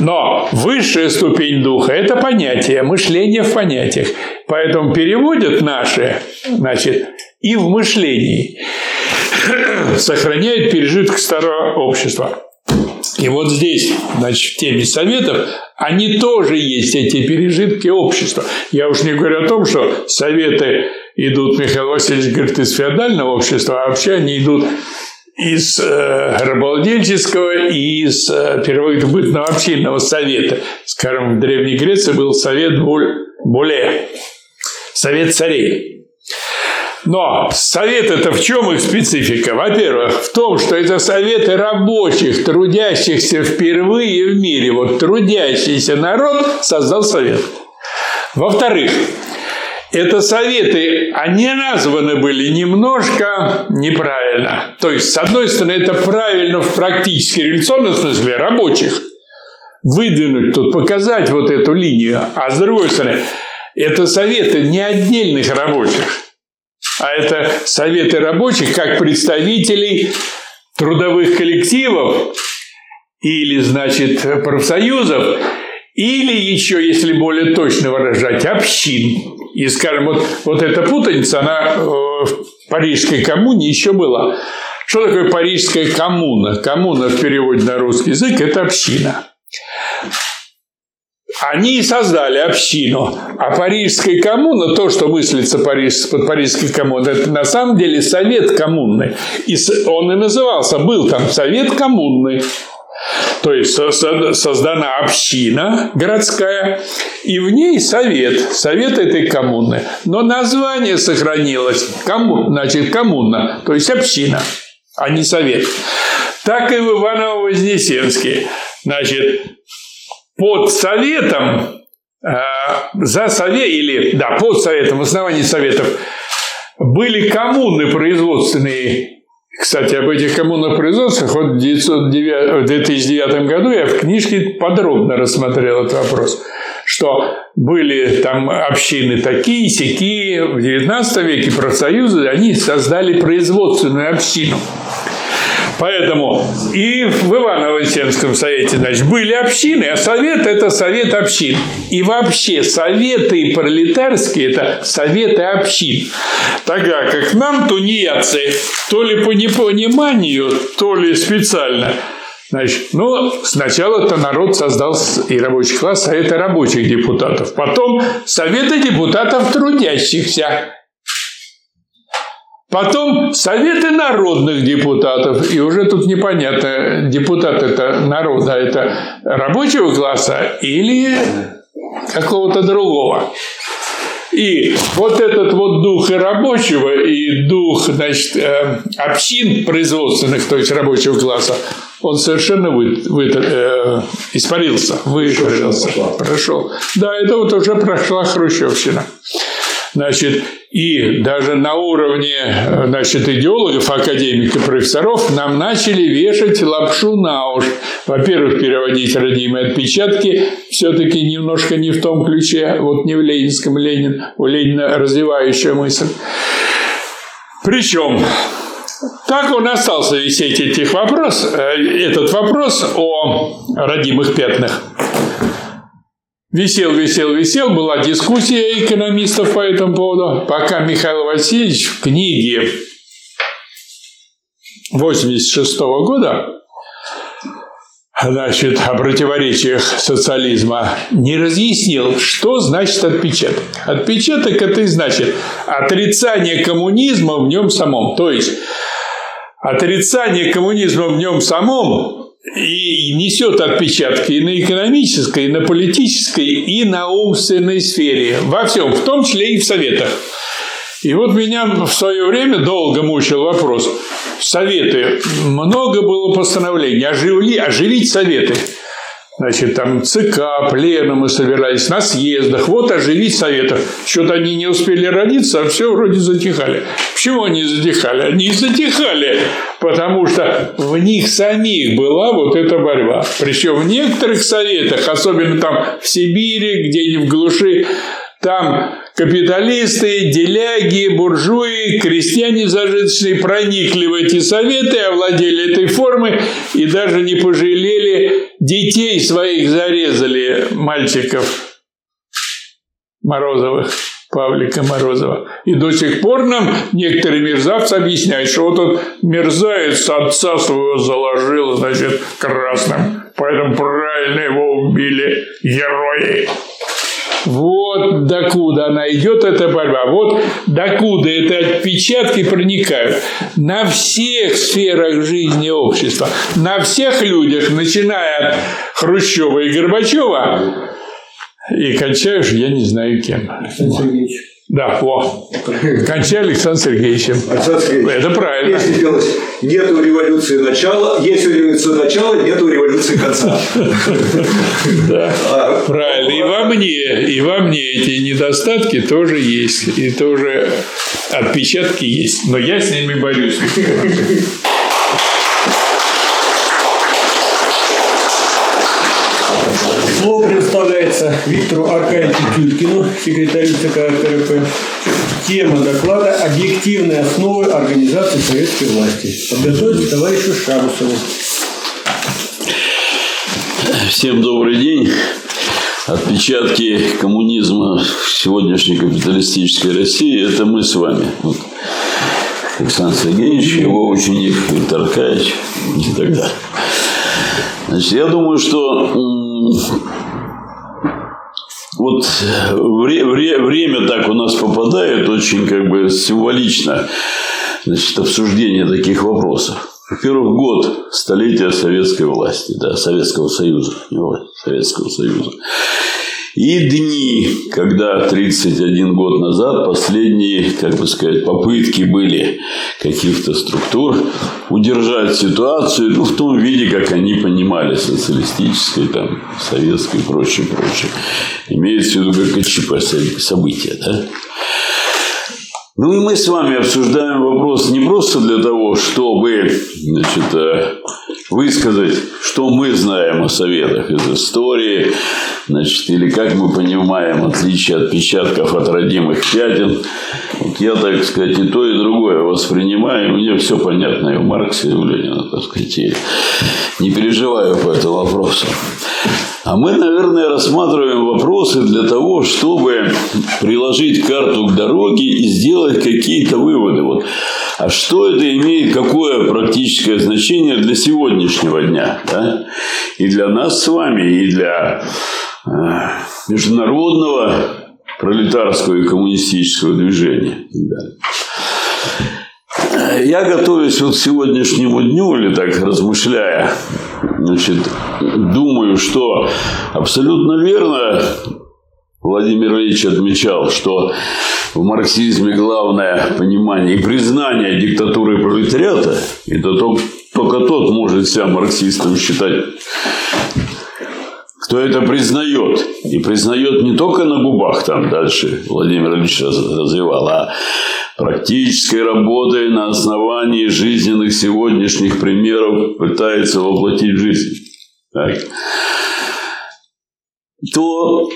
B: Но высшая ступень духа – это понятие, мышление в понятиях. Поэтому переводят наши, значит, и в мышлении сохраняют пережиток старого общества. И вот здесь, значит, в теме советов, они тоже есть, эти пережитки общества. Я уж не говорю о том, что советы идут, Михаил Васильевич говорит, из феодального общества, а вообще они идут из э, рабовладельческого и из э, первобытного общинного совета. Скажем, в Древней Греции был совет Буле, совет царей. Но совет это в чем их специфика? Во-первых, в том, что это советы рабочих, трудящихся впервые в мире. Вот трудящийся народ создал совет. Во-вторых, это советы, они названы были немножко неправильно. То есть, с одной стороны, это правильно в практически революционном смысле рабочих. Выдвинуть тут, показать вот эту линию. А с другой стороны, это советы не отдельных рабочих, а это советы рабочих как представителей трудовых коллективов или, значит, профсоюзов, или еще, если более точно выражать, общин. И, скажем, вот, вот эта путаница, она э, в Парижской коммуне еще была. Что такое Парижская коммуна? Коммуна в переводе на русский язык – это община. Они создали общину. А Парижская коммуна, то, что мыслится Париж, под Парижской коммуной, это на самом деле совет коммунный. И он и назывался, был там совет коммунный. То есть создана община городская, и в ней совет, совет этой коммуны. Но название сохранилось, кому, значит, коммуна, то есть община, а не совет. Так и в Иваново-Вознесенске. Значит, под советом, э, за совет, или, да, под советом, в основании советов, были коммуны производственные кстати, об этих коммунных производствах вот в 2009 году я в книжке подробно рассмотрел этот вопрос, что были там общины такие, сякие, в 19 веке профсоюзы, они создали производственную общину. Поэтому и в Иваново-Вознесенском совете значит, были общины, а совет – это совет общин. И вообще советы пролетарские – это советы общин. Тогда как нам, тунеядцы, то ли по непониманию, то ли специально – Значит, ну, сначала-то народ создал и рабочий класс, советы рабочих депутатов. Потом советы депутатов трудящихся. Потом советы народных депутатов. И уже тут непонятно, депутат это народа, это рабочего класса или какого-то другого. И вот этот вот дух и рабочего, и дух, значит, э, общин производственных, то есть рабочего класса, он совершенно вы, вы, э, испарился, выпарился, прошел. Да, это вот уже прошла Хрущевщина. Значит, и даже на уровне значит, идеологов, академиков, профессоров нам начали вешать лапшу на уши. Во-первых, переводить родимые отпечатки все-таки немножко не в том ключе, вот не в ленинском Ленин, у Ленина развивающая мысль. Причем так он остался висеть этих вопрос, э, этот вопрос о родимых пятнах. Висел, висел, висел, была дискуссия экономистов по этому поводу, пока Михаил Васильевич в книге 86 года значит, о противоречиях социализма не разъяснил, что значит отпечаток. Отпечаток – это и значит отрицание коммунизма в нем самом. То есть, отрицание коммунизма в нем самом и несет отпечатки и на экономической, и на политической, и на умственной сфере. Во всем, в том числе и в советах. И вот меня в свое время долго мучил вопрос. Советы. Много было постановлений. Оживли, оживить советы. Значит, там ЦК, пленумы собирались на съездах. Вот оживить советов. Что-то они не успели родиться, а все вроде затихали. Почему они затихали? Они затихали, потому что в них самих была вот эта борьба. Причем в некоторых советах, особенно там в Сибири, где-нибудь в глуши, там капиталисты, деляги, буржуи, крестьяне зажиточные проникли в эти советы, овладели этой формой и даже не пожалели детей своих зарезали, мальчиков Морозовых. Павлика Морозова. И до сих пор нам некоторые мерзавцы объясняют, что вот он мерзавец отца своего заложил, значит, красным. Поэтому правильно его убили герои. Вот докуда она идет, эта борьба. Вот докуда эти отпечатки проникают на всех сферах жизни общества, на всех людях, начиная от Хрущева и Горбачева, и кончаешь, я не знаю кем. Александр Сергеевич. Да, во. Кончай Александр Сергеевичем. Александр Сергеевич. Это правильно.
E: Если делать нету революции начала, есть у революции начала, нету революции конца.
B: Да, а, правильно. И во мне, и во мне эти недостатки тоже есть. И тоже отпечатки есть. Но я с ними борюсь.
A: Слово предоставляется Виктору Аркадьевичу Тюлькину, секретарю ЦК КРП. Тема доклада «Объективные основы организации советской власти». Подготовить товарищу Шабусову.
D: Всем добрый день. отпечатки коммунизма в сегодняшней капиталистической России – это мы с вами. Вот. Александр Сергеевич, его ученик Виктор Аркадьевич и так далее. Значит, я думаю, что вот вре, вре, время так у нас попадает очень как бы символично значит, обсуждение таких вопросов. Во-первых, год столетия советской власти, да, Советского Союза, Советского Союза. И дни, когда 31 год назад последние, как бы сказать, попытки были каких-то структур удержать ситуацию ну, в том виде, как они понимали, социалистической, там, советской и прочее, прочее. Имеется в виду ГКЧП события. Да? Ну и мы с вами обсуждаем вопрос не просто для того, чтобы значит, э, высказать, что мы знаем о советах из истории, значит, или как мы понимаем отличие отпечатков от родимых пятен. Вот я, так сказать, и то, и другое воспринимаю, мне все понятно и в Марксе, и в Ленина, так сказать, и не переживаю по этому вопросу. А мы, наверное, рассматриваем вопросы для того, чтобы приложить карту к дороге и сделать какие-то выводы. Вот. А что это имеет, какое практическое значение для сегодняшнего дня? Да? И для нас с вами, и для э, международного пролетарского и коммунистического движения. Да. Я готовюсь вот к сегодняшнему дню, или так размышляя, значит, думаю, что абсолютно верно Владимир Ильич отмечал, что в марксизме главное понимание и признание диктатуры пролетариата, это только тот может себя марксистом считать, кто это признает. И признает не только на губах, там дальше Владимир Ильич развивал, а практической работой на основании жизненных сегодняшних примеров пытается воплотить в жизнь, так, то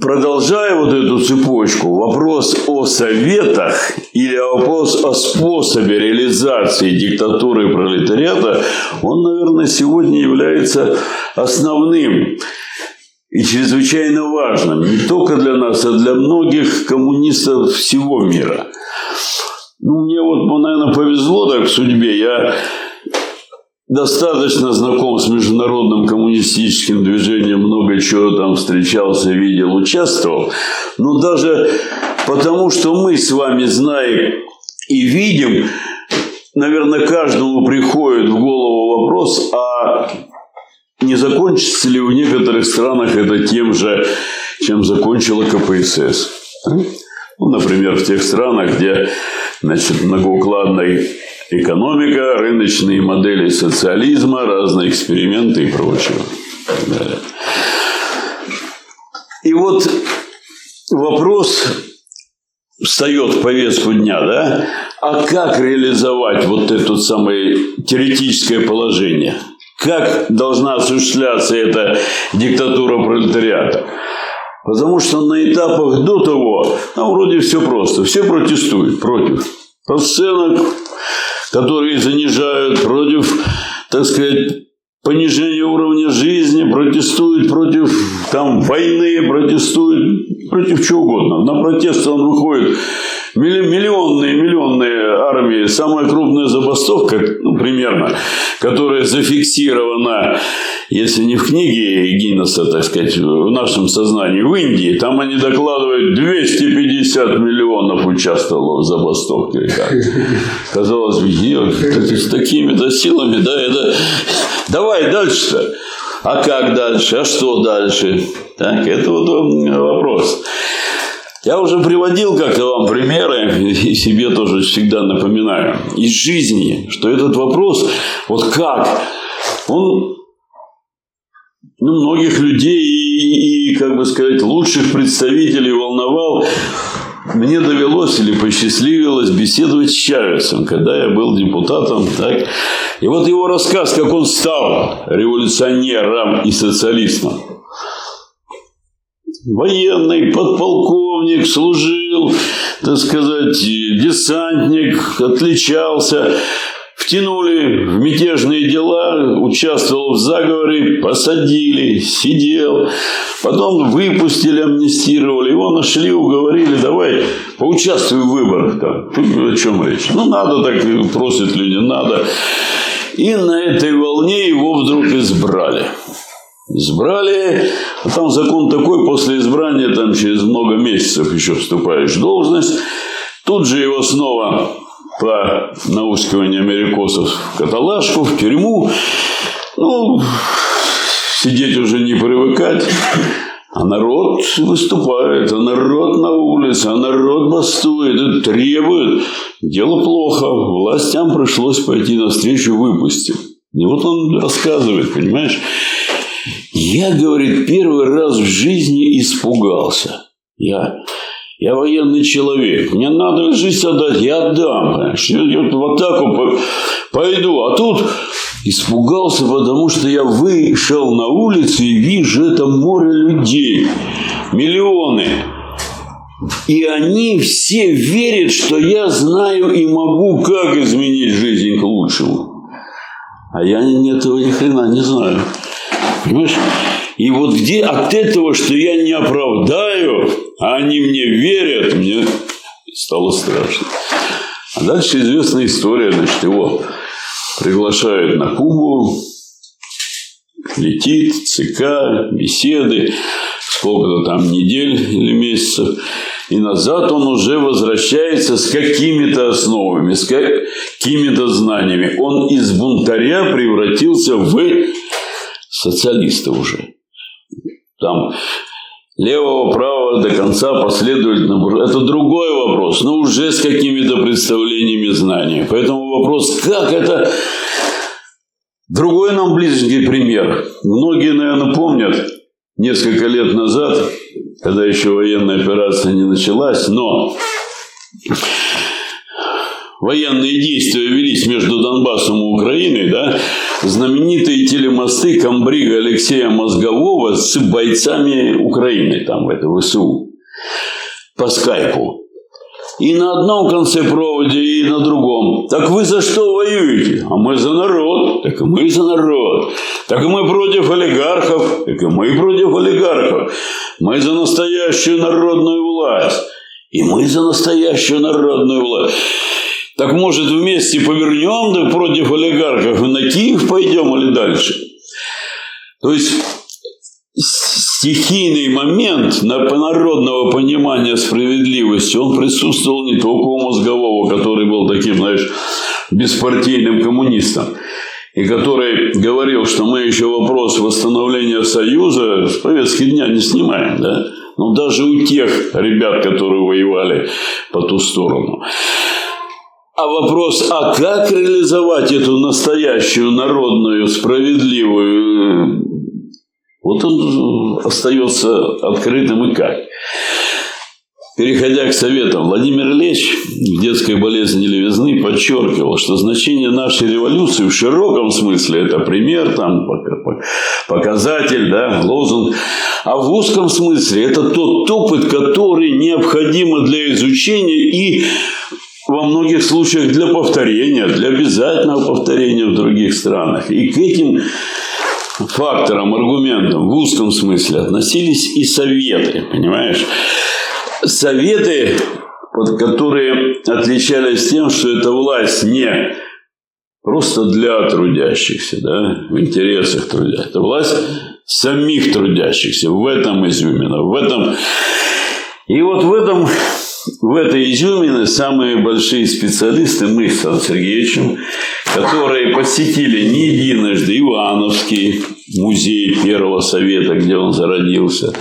D: продолжая вот эту цепочку, вопрос о советах или вопрос о способе реализации диктатуры пролетариата, он, наверное, сегодня является основным и чрезвычайно важным не только для нас, а для многих коммунистов всего мира. Ну, мне вот, наверное, повезло так в судьбе. Я достаточно знаком с международным коммунистическим движением, много чего там встречался, видел, участвовал. Но даже потому, что мы с вами знаем и видим, наверное, каждому приходит в голову вопрос, а не закончится ли в некоторых странах это тем же, чем закончила КПСС? Ну, например, в тех странах, где значит, многоукладная экономика, рыночные модели социализма, разные эксперименты и прочего. И вот вопрос встает в повестку дня, да? А как реализовать вот это самое теоретическое положение? Как должна осуществляться эта диктатура пролетариата? Потому что на этапах до того, там вроде все просто. Все протестуют против расценок, которые занижают, против, так сказать, понижения уровня жизни, протестуют против там, войны, протестуют против чего угодно. На протест он выходит миллионные, миллионные армии. Самая крупная забастовка, ну, примерно, которая зафиксирована, если не в книге Гиннесса, так сказать, в нашем сознании, в Индии, там они докладывают, 250 миллионов участвовало в забастовке. Казалось бы, с такими-то силами, да, это... Давай дальше-то. А как дальше? А что дальше? Так, это вот вопрос. Я уже приводил как-то вам примеры, и себе тоже всегда напоминаю, из жизни, что этот вопрос, вот как, он ну, многих людей и, и, как бы сказать, лучших представителей волновал. Мне довелось или посчастливилось беседовать с Чавесом, когда я был депутатом. Так? И вот его рассказ, как он стал революционером и социалистом военный, подполковник, служил, так сказать, десантник, отличался. втянули в мятежные дела, участвовал в заговоре, посадили, сидел. Потом выпустили, амнистировали. Его нашли, уговорили, давай поучаствуй в выборах. Там. О чем речь? Ну, надо так, просят люди, надо. И на этой волне его вдруг избрали. Избрали, а там закон такой, после избрания, там через много месяцев еще вступаешь в должность. Тут же его снова по наускиванию америкосов в каталажку, в тюрьму. Ну, сидеть уже не привыкать. А народ выступает, а народ на улице, а народ бастует требует. Дело плохо. Властям пришлось пойти навстречу выпустить. И вот он рассказывает, понимаешь? Я, говорит, первый раз в жизни испугался. Я я военный человек. Мне надо жизнь отдать, я отдам. Понимаешь? Я, в атаку пойду. А тут испугался, потому что я вышел на улицу и вижу это море людей. Миллионы. И они все верят, что я знаю и могу, как изменить жизнь к лучшему. А я этого ни хрена не знаю. Понимаешь? И вот где от этого, что я не оправдаю, а они мне верят, мне стало страшно. А дальше известная история, значит, его приглашают на Кубу, летит, ЦК, беседы, сколько-то там недель или месяцев. И назад он уже возвращается с какими-то основами, с какими-то знаниями. Он из бунтаря превратился в социалиста уже. Там левого, правого до конца последовательно. Это другой вопрос, но уже с какими-то представлениями, знаниями. Поэтому вопрос, как это... Другой нам близкий пример. Многие, наверное, помнят, несколько лет назад, когда еще военная операция не началась, но военные действия велись между Донбассом и Украиной, да, знаменитые телемосты комбрига Алексея Мозгового с бойцами Украины, там, это ВСУ, по скайпу. И на одном конце провода, и на другом. Так вы за что воюете? А мы за народ. Так и мы за народ. Так и мы против олигархов. Так и мы против олигархов. Мы за настоящую народную власть. И мы за настоящую народную власть. Так может вместе повернем да против олигархов и на Киев пойдем или дальше? То есть стихийный момент народного понимания справедливости, он присутствовал не только у Мозгового, который был таким, знаешь, беспартийным коммунистом, и который говорил, что мы еще вопрос восстановления Союза с повестки дня не снимаем, да? Но даже у тех ребят, которые воевали по ту сторону. А вопрос, а как реализовать эту настоящую народную, справедливую, вот он остается открытым и как. Переходя к советам, Владимир Ильич в детской болезни левизны подчеркивал, что значение нашей революции в широком смысле это пример, там, показатель, да, лозунг, а в узком смысле это тот опыт, который необходим для изучения и во многих случаях для повторения, для обязательного повторения в других странах. И к этим факторам, аргументам в узком смысле относились и советы, понимаешь? Советы, вот, которые отличались тем, что эта власть не просто для трудящихся, да, в интересах трудящихся. Это власть самих трудящихся. В этом изюмина, в этом... И вот в этом в этой изюмине самые большие специалисты мы с Алексеем Сергеевичем, которые посетили не единожды Ивановский музей Первого Совета, где он зародился.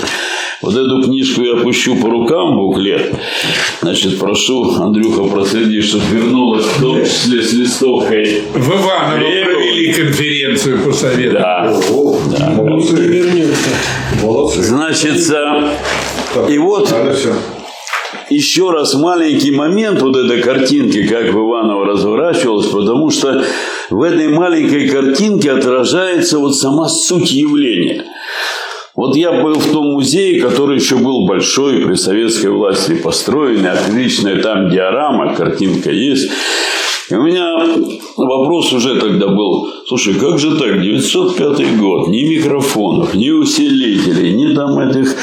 D: Вот эту книжку я пущу по рукам, буклет. Значит, прошу, Андрюха, проследи, чтобы вернулась в том числе с листовкой.
B: В Иваново провели конференцию по совету.
D: Да. да.
A: Молодцы.
D: Значит, и вот еще раз маленький момент вот этой картинки, как в Иваново разворачивалась, потому что в этой маленькой картинке отражается вот сама суть явления. Вот я был в том музее, который еще был большой, при советской власти построенный, отличная там диорама, картинка есть. И у меня вопрос уже тогда был, слушай, как же так, 905 год, ни микрофонов, ни усилителей, ни там этих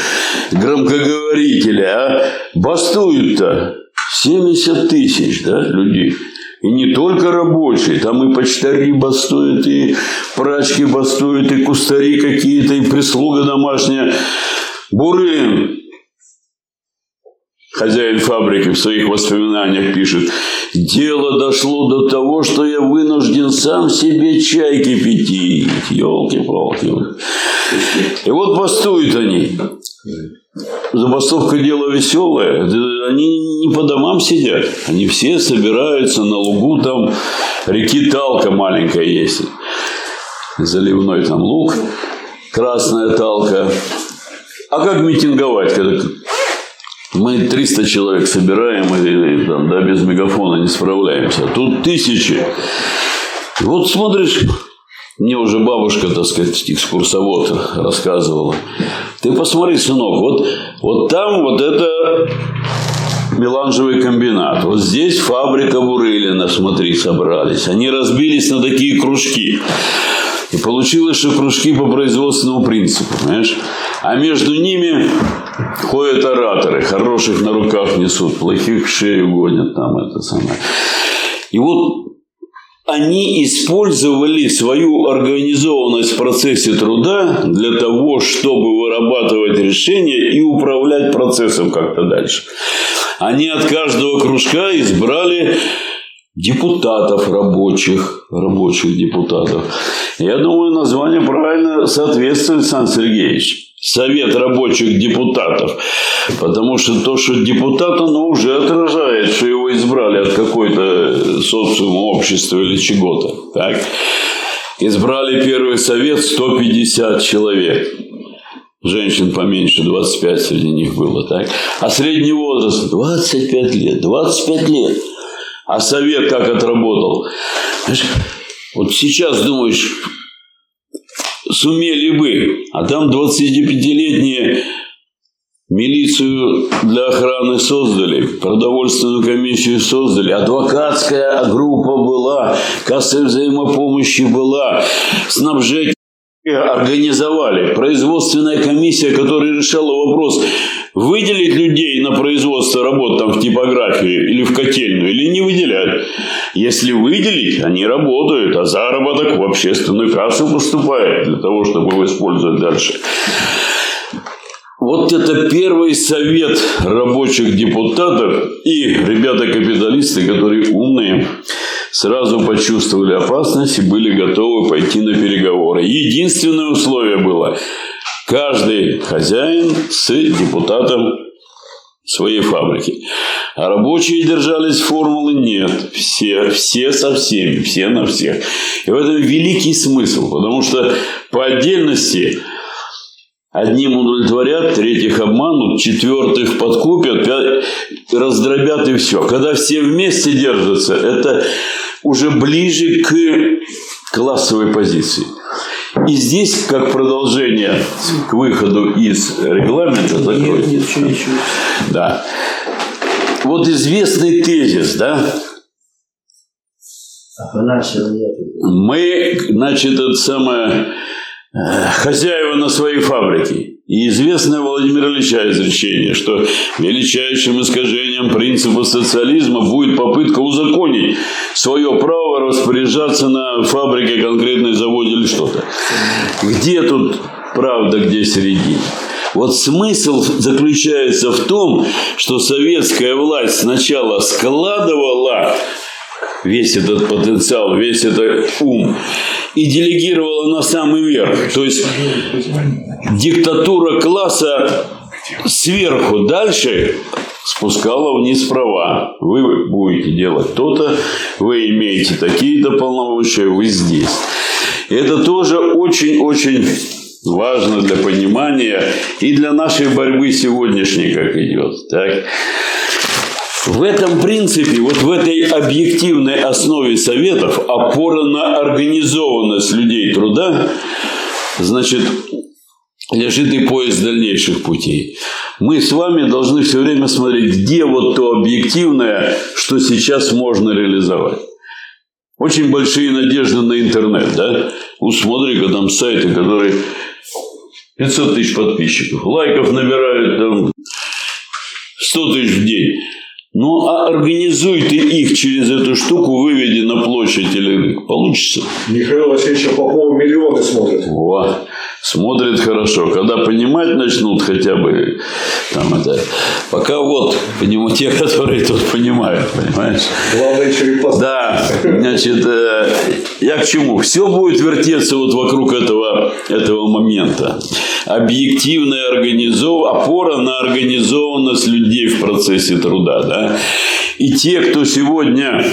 D: громкоговорителей, а? Бастуют-то 70 тысяч да, людей. И не только рабочие, там и почтари бастуют, и прачки бастуют, и кустари какие-то, и прислуга домашняя. Бурын, хозяин фабрики в своих воспоминаниях пишет, дело дошло до того, что я вынужден сам себе чай кипятить. Елки-палки. И вот бастуют они. Забастовка дело веселое. Они не по домам сидят. Они все собираются на лугу. Там реки Талка маленькая есть. Заливной там луг. Красная Талка. А как митинговать, когда мы 300 человек собираем, и, и там, да, без мегафона не справляемся. Тут тысячи. Вот смотришь, мне уже бабушка, так сказать, экскурсовод рассказывала. Ты посмотри, сынок, вот, вот там вот это меланжевый комбинат. Вот здесь фабрика Бурылина, смотри, собрались. Они разбились на такие кружки. И получилось, что кружки по производственному принципу, понимаешь? А между ними ходят ораторы, хороших на руках несут, плохих в шею гонят там это самое. И вот они использовали свою организованность в процессе труда для того, чтобы вырабатывать решения и управлять процессом как-то дальше. Они от каждого кружка избрали депутатов рабочих, рабочих депутатов. Я думаю, название правильно соответствует, Сан Сергеевич. Совет рабочих депутатов. Потому что то, что депутат, оно уже отражает, что его избрали от какой-то социума, общества или чего-то. Так? Избрали первый совет 150 человек. Женщин поменьше 25 среди них было. Так? А средний возраст 25 лет. 25 лет. А совет как отработал? Вот сейчас думаешь, сумели бы, а там 25-летние милицию для охраны создали, продовольственную комиссию создали, адвокатская группа была, касса взаимопомощи была, снабжение организовали. Производственная комиссия, которая решала вопрос, выделить людей на производство работ там в типографии или в котельную, или не выделять. Если выделить, они работают, а заработок в общественную кассу поступает для того, чтобы его использовать дальше. Вот это первый совет рабочих депутатов и ребята-капиталисты, которые умные, сразу почувствовали опасность и были готовы пойти на переговоры. Единственное условие было – каждый хозяин с депутатом своей фабрики. А рабочие держались формулы нет. Все, все со всеми, все на всех. И в этом великий смысл, потому что по отдельности Одним удовлетворят, третьих обманут, четвертых подкупят, раздробят и все. Когда все вместе держатся, это уже ближе к классовой позиции. И здесь, как продолжение к выходу из регламента,
F: закройте. Нет, ничего, ничего.
D: Да. Вот известный тезис, да? Мы, значит, это самое хозяева на своей фабрике. И известное Владимира Ильича изречение, что величайшим искажением принципа социализма будет попытка узаконить свое право распоряжаться на фабрике, конкретной заводе или что-то. Где тут правда, где середина? Вот смысл заключается в том, что советская власть сначала складывала весь этот потенциал, весь этот ум и делегировала на самый верх. То есть диктатура класса сверху дальше спускала вниз права. Вы будете делать то-то, вы имеете такие-то полномочия, вы здесь. Это тоже очень-очень важно для понимания и для нашей борьбы сегодняшней, как идет. Так? В этом принципе, вот в этой объективной основе советов, опора на организованность людей труда, значит, лежит и поиск дальнейших путей. Мы с вами должны все время смотреть, где вот то объективное, что сейчас можно реализовать. очень большие надежды на интернет, да? Усмотри-ка там сайты, которые 500 тысяч подписчиков, лайков набирают там 100 тысяч в день. Ну, а организуй ты их через эту штуку, выведи на площадь или получится.
E: Михаил Васильевича Попова миллионы смотрят.
D: Во, смотрят хорошо. Когда понимать начнут хотя бы, там это, пока вот, понимаю, те, которые тут понимают, понимаешь?
E: Главное черепа.
D: Да, значит, э, я к чему? Все будет вертеться вот вокруг этого, этого момента. Объективная организов... опора на организованность людей в процессе труда. Да? И те, кто сегодня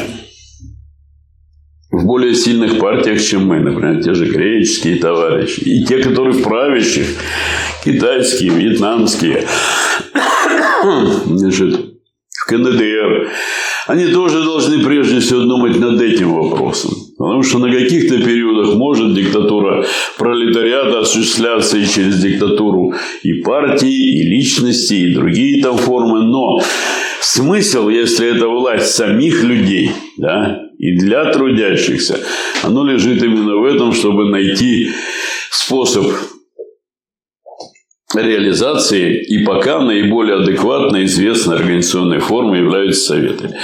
D: в более сильных партиях, чем мы, например, те же греческие товарищи, и те, которые в правящих, китайские, вьетнамские, значит, в КНДР, они тоже должны прежде всего думать над этим вопросом. Потому что на каких-то периодах может диктатура пролетариата осуществляться и через диктатуру и партии, и личности, и другие там формы. Но смысл, если это власть самих людей, да, и для трудящихся, оно лежит именно в этом, чтобы найти способ реализации и пока наиболее адекватной известной организационной формой являются советы.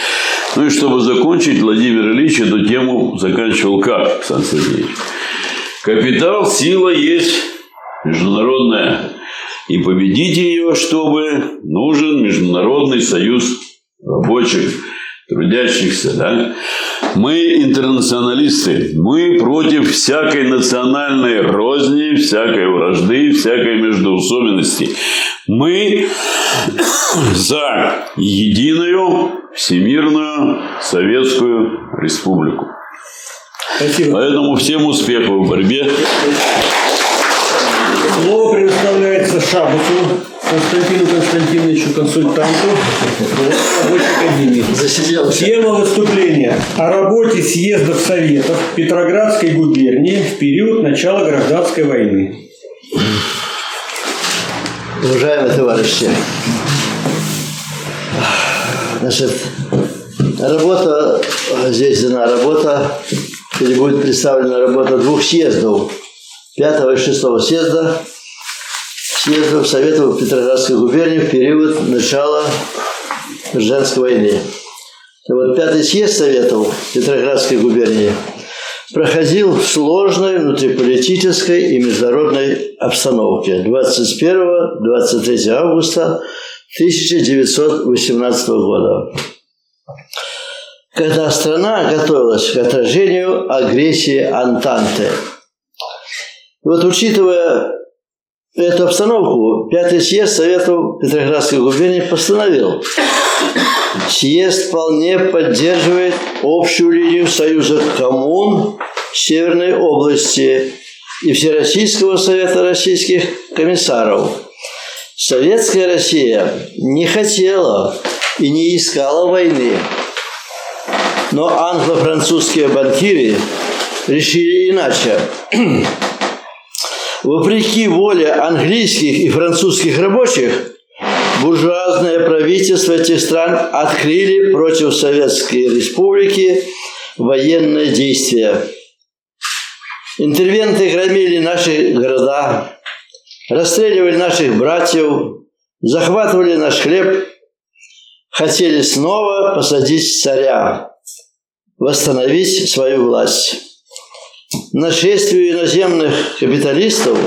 D: Ну и чтобы закончить, Владимир Ильич эту тему заканчивал как, Александр? Капитал, сила есть международная. И победить ее, чтобы нужен Международный союз рабочих, трудящихся. Да? Мы интернационалисты. Мы против всякой национальной розни, всякой вражды, всякой междоусобенности. Мы за единую всемирную советскую республику.
A: Спасибо.
D: Поэтому всем успехов в борьбе.
A: Слово предоставляется Шабусу Константину Константиновичу, консультанту рабочей. Тема выступления о работе съездов Советов Петроградской губернии в период начала гражданской войны.
F: Уважаемые товарищи, значит, работа, здесь дана работа, или будет представлена работа двух съездов, пятого и шестого съезда, съездов Советов Петроградской губернии в период начала гражданской войны. И вот пятый съезд Советов Петроградской губернии проходил в сложной внутриполитической и международной обстановке 21-23 августа 1918 года, когда страна готовилась к отражению агрессии Антанты. И вот учитывая эту обстановку, Пятый съезд Советов Петроградской губернии постановил, съезд вполне поддерживает общую линию Союза коммун Северной области и Всероссийского Совета Российских комиссаров. Советская Россия не хотела и не искала войны. Но англо-французские банкиры решили иначе. Вопреки воле английских и французских рабочих, буржуазное правительство этих стран открыли против Советской Республики военные действия. Интервенты громили наши города, расстреливали наших братьев, захватывали наш хлеб, хотели снова посадить царя, восстановить свою власть. Нашествию иноземных капиталистов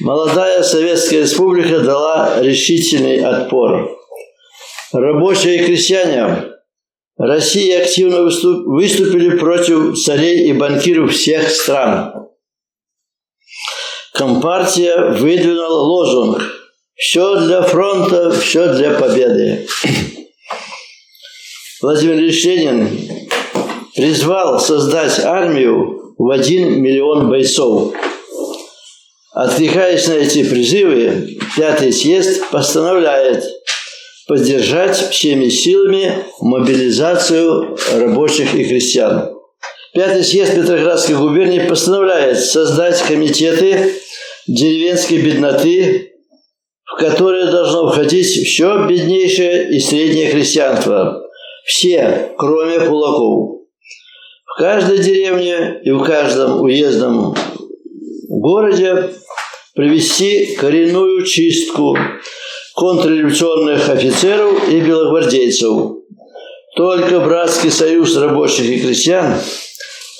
F: молодая Советская Республика дала решительный отпор. Рабочие и крестьяне России активно выступили против царей и банкиров всех стран. Компартия выдвинула лозунг «Все для фронта, все для победы». Владимир Ильич Ленин призвал создать армию в один миллион бойцов. Откликаясь на эти призывы, Пятый съезд постановляет поддержать всеми силами мобилизацию рабочих и крестьян. Пятый съезд Петроградской губернии постановляет создать комитеты деревенской бедноты, в которые должно входить все беднейшее и среднее крестьянство. Все, кроме кулаков. В каждой деревне и в каждом уездном городе провести коренную чистку контрреволюционных офицеров и белогвардейцев. Только братский союз рабочих и крестьян,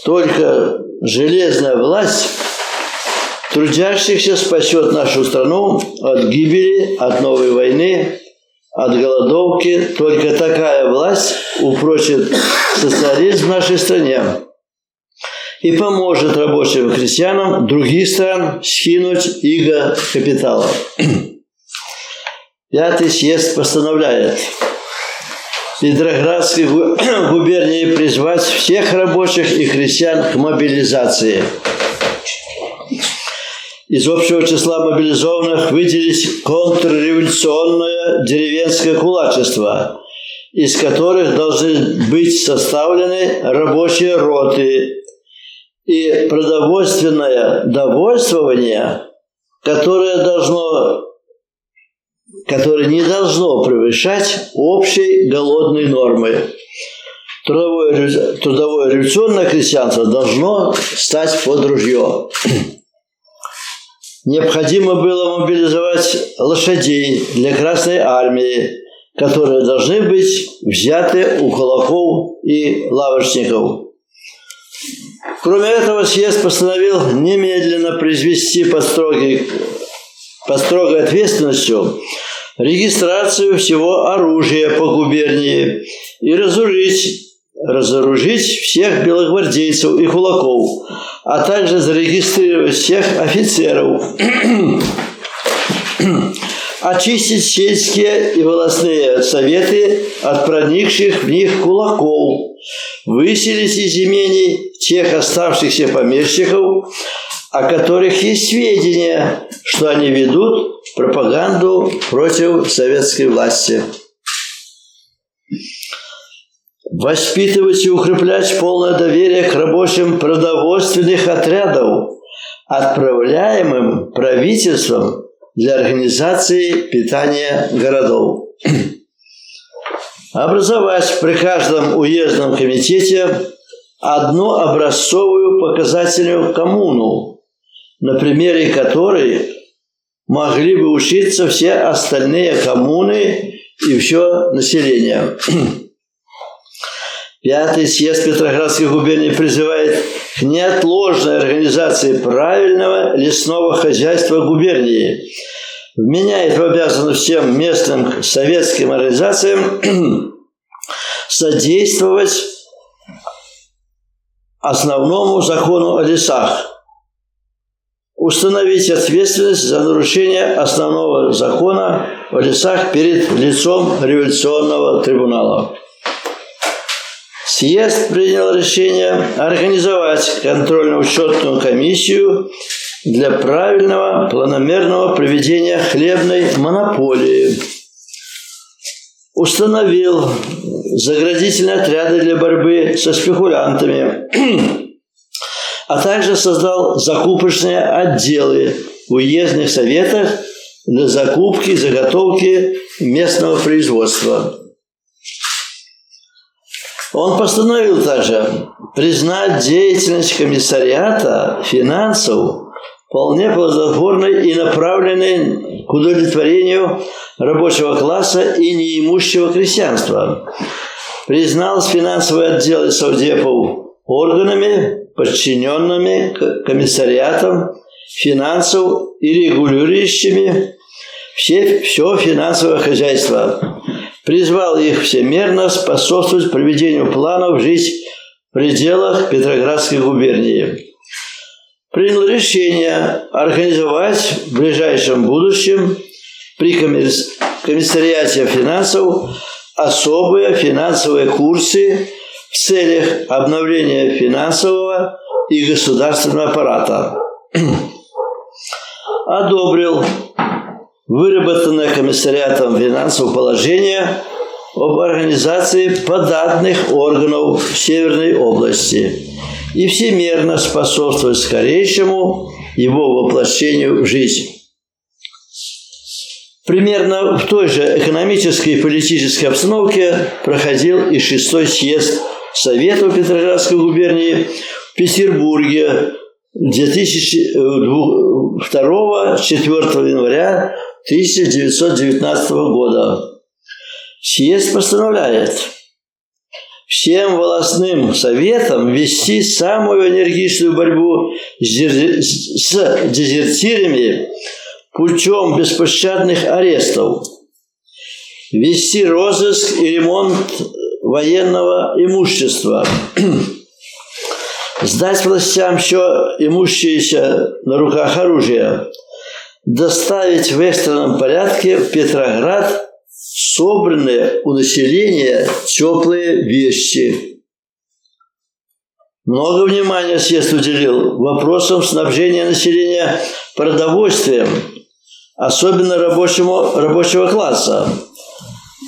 F: только железная власть трудящихся спасет нашу страну от гибели, от новой войны, от голодовки. Только такая власть упрочит социализм в нашей стране и поможет рабочим и крестьянам других стран скинуть иго капитала. Пятый съезд постановляет Петроградской губернии призвать всех рабочих и крестьян к мобилизации. Из общего числа мобилизованных выделить контрреволюционное деревенское кулачество, из которых должны быть составлены рабочие роты и продовольственное довольствование, которое должно которое не должно превышать общей голодной нормы. Трудовое, трудовое революционное крестьянство должно стать под ружье. Необходимо было мобилизовать лошадей для Красной Армии, которые должны быть взяты у кулаков и лавочников. Кроме этого, съезд постановил немедленно произвести под, строгий, под строгой ответственностью регистрацию всего оружия по губернии и разоружить, разоружить всех белогвардейцев и кулаков, а также зарегистрировать всех офицеров, очистить сельские и волосные советы от проникших в них кулаков, выселить из имений тех оставшихся помещиков, о которых есть сведения, что они ведут пропаганду против советской власти. Воспитывать и укреплять полное доверие к рабочим продовольственных отрядов, отправляемым правительством для организации питания городов. Образовать при каждом уездном комитете одну образцовую показательную коммуну, на примере которой могли бы учиться все остальные коммуны и все население. Пятый съезд Петроградской губернии призывает к неотложной организации правильного лесного хозяйства губернии, вменяет в обязанность всем местным советским организациям содействовать основному закону о лесах, установить ответственность за нарушение основного закона о лесах перед лицом революционного трибунала. Съезд принял решение организовать контрольно-учетную комиссию для правильного планомерного проведения хлебной монополии. Установил заградительные отряды для борьбы со спекулянтами, а также создал закупочные отделы в уездных советах для закупки и заготовки местного производства. Он постановил также признать деятельность комиссариата финансов вполне плодотворной и направленной к удовлетворению рабочего класса и неимущего крестьянства. Признал финансовый отдел Саудепов органами, подчиненными комиссариатам финансов и регулирующими все, все финансовое хозяйство призвал их всемерно способствовать проведению планов жить в пределах Петроградской губернии. Принял решение организовать в ближайшем будущем при комиссариате финансов особые финансовые курсы в целях обновления финансового и государственного аппарата. Одобрил выработанное комиссариатом финансового положения об организации податных органов в Северной области и всемерно способствовать скорейшему его воплощению в жизнь. Примерно в той же экономической и политической обстановке проходил и шестой съезд Советов Петроградской губернии в Петербурге 2002 4 января 1919 года. Съезд постановляет всем волосным советам вести самую энергичную борьбу с дезертирами путем беспощадных арестов, вести розыск и ремонт военного имущества, сдать властям все имущееся на руках оружие, доставить в экстренном порядке в Петроград собранные у населения теплые вещи. Много внимания съезд уделил вопросам снабжения населения продовольствием, особенно рабочему, рабочего класса.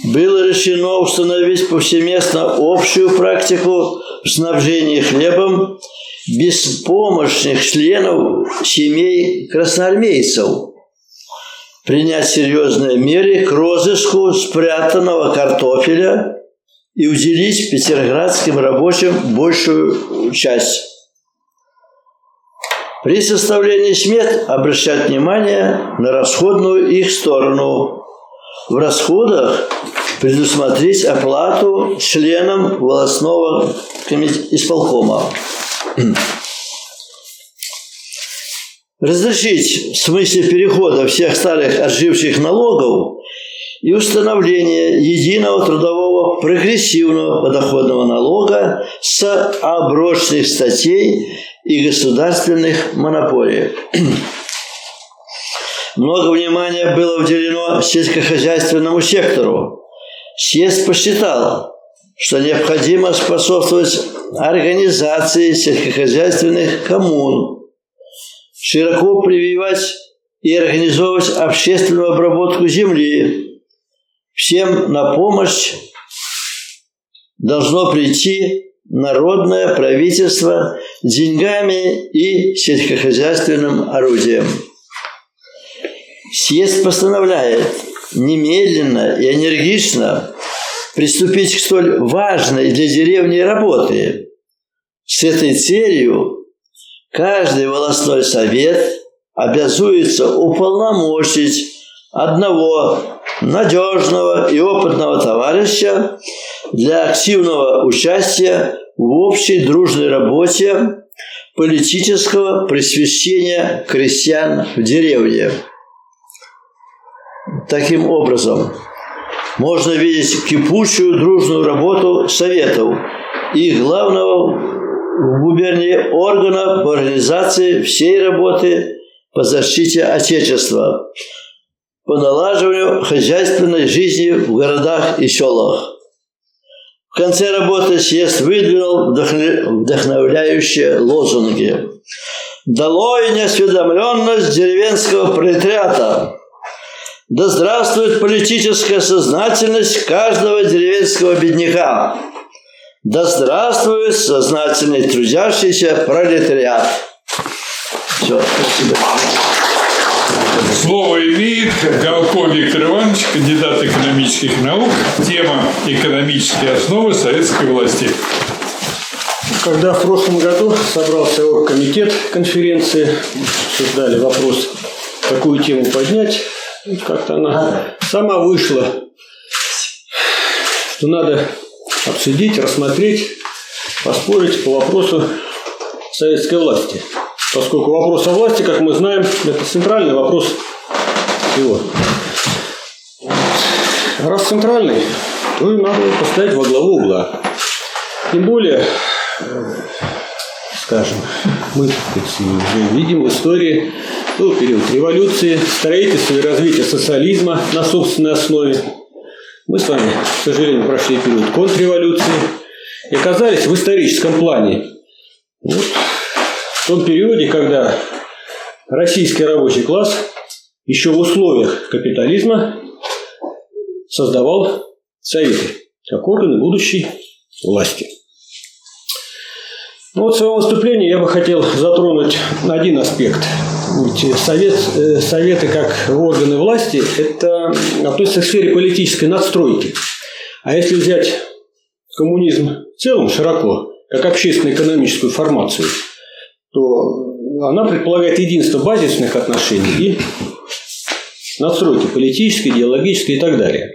F: Было решено установить повсеместно общую практику в снабжении хлебом беспомощных членов семей красноармейцев, принять серьезные меры к розыску спрятанного картофеля и уделить петроградским рабочим большую часть. При составлении смет обращать внимание на расходную их сторону. В расходах предусмотреть оплату членам волосного исполкома. Разрешить в смысле перехода всех старых отживших налогов и установления единого трудового прогрессивного подоходного налога с оброчных статей и государственных монополий. Много внимания было уделено сельскохозяйственному сектору. Съезд посчитал, что необходимо способствовать организации сельскохозяйственных коммун, широко прививать и организовывать общественную обработку земли. Всем на помощь должно прийти народное правительство деньгами и сельскохозяйственным орудием. Съезд постановляет немедленно и энергично приступить к столь важной для деревни работе. С этой целью каждый волостной совет обязуется уполномочить одного надежного и опытного товарища для активного участия в общей дружной работе политического просвещения крестьян в деревне. Таким образом, можно видеть кипучую дружную работу советов и главного в губернии органа по организации всей работы по защите Отечества, по налаживанию хозяйственной жизни в городах и селах. В конце работы съезд выдвинул вдохновляющие лозунги. «Долой неосведомленность деревенского пролетариата!» Да здравствует политическая сознательность каждого деревенского бедняка. Да здравствует сознательный трудящийся пролетариат. Все, спасибо.
B: Слово имеет Галков Виктор Иванович, кандидат экономических наук. Тема «Экономические основы советской власти».
A: Когда в прошлом году собрался комитет конференции, обсуждали вопрос, какую тему поднять, как-то она сама вышла, что надо обсудить, рассмотреть, поспорить по вопросу советской власти. Поскольку вопрос о власти, как мы знаем, это центральный вопрос всего. Раз центральный, то и надо поставить во главу угла. Тем более, скажем, мы уже видим в истории был период революции, строительства и развития социализма на собственной основе. Мы с вами, к сожалению, прошли период контрреволюции и оказались в историческом плане. Вот в том периоде, когда российский рабочий класс еще в условиях капитализма создавал советы как органы будущей власти. Ну вот в своем выступлении я бы хотел затронуть один аспект совет, э, советы как органы власти, это относится к сфере политической надстройки. А если взять коммунизм в целом широко, как общественно-экономическую формацию, то она предполагает единство базисных отношений и настройки политической, идеологической и так далее.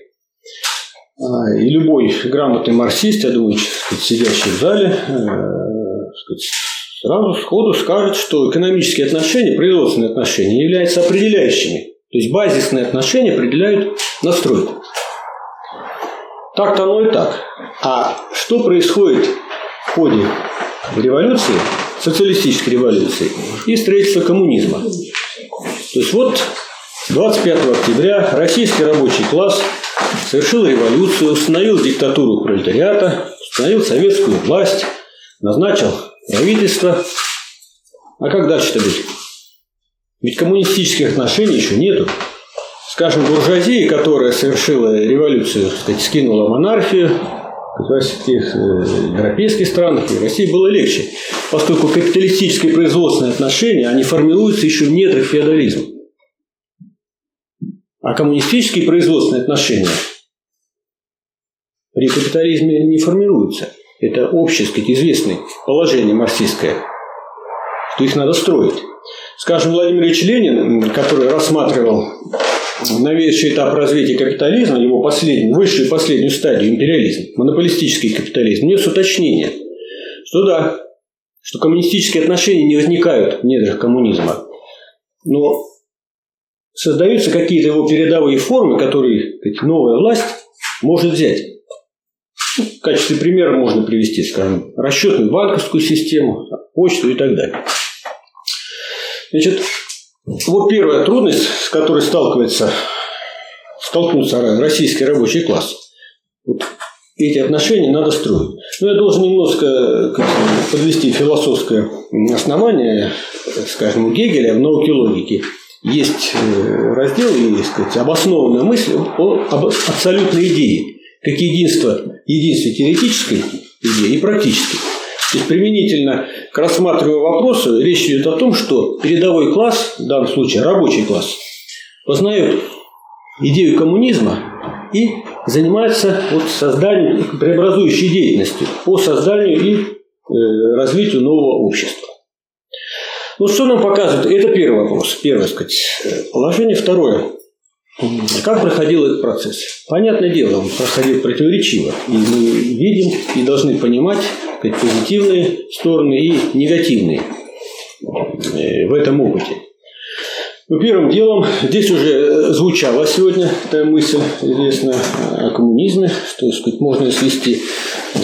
A: А, и любой грамотный марксист, я думаю, сидящий в зале, э, сразу сходу скажет, что экономические отношения, производственные отношения являются определяющими. То есть базисные отношения определяют настройку. Так-то оно и так. А что происходит в ходе революции, социалистической революции и строительства коммунизма? То есть вот 25 октября российский рабочий класс совершил революцию, установил диктатуру пролетариата, установил советскую власть, назначил правительство. А как дальше-то быть? Ведь коммунистических отношений еще нету. Скажем, буржуазия, которая совершила революцию, так сказать, скинула монархию, в тех э, европейских странах и России было легче, поскольку капиталистические производственные отношения, они формируются еще в недрах феодализма. А коммунистические производственные отношения при капитализме не формируются. Это общее, сказать, известное положение марксистское, что их надо строить. Скажем, Владимир Ильич Ленин, который рассматривал новейший этап развития капитализма, его последнюю, высшую последнюю стадию империализм, монополистический капитализм, внес уточнение, что да, что коммунистические отношения не возникают в недрах коммунизма, но создаются какие-то его передовые формы, которые новая власть может взять. В качестве примера можно привести, скажем, расчетную банковскую систему, почту и так далее. Значит, вот первая трудность, с которой сталкивается, столкнулся российский рабочий класс. Вот эти отношения надо строить. Но я должен немножко подвести философское основание, скажем, у Гегеля в науке логики есть э, раздел и, сказать, обоснованная мысль о, абсолютной идее, как единство, единство теоретической идеи и практической. То есть применительно к рассматриваемому вопросу речь идет о том, что передовой класс, в данном случае рабочий класс, познает идею коммунизма и занимается вот созданием, преобразующей деятельностью по созданию и э, развитию нового общества. Ну, что нам показывает? Это первый вопрос, первое, сказать, положение. Второе. Как проходил этот процесс? Понятное дело, он проходил противоречиво. И мы видим и должны понимать сказать, позитивные стороны и негативные э, в этом опыте. Ну, первым делом, здесь уже звучала сегодня эта мысль, известно, о коммунизме, что сказать, можно свести э,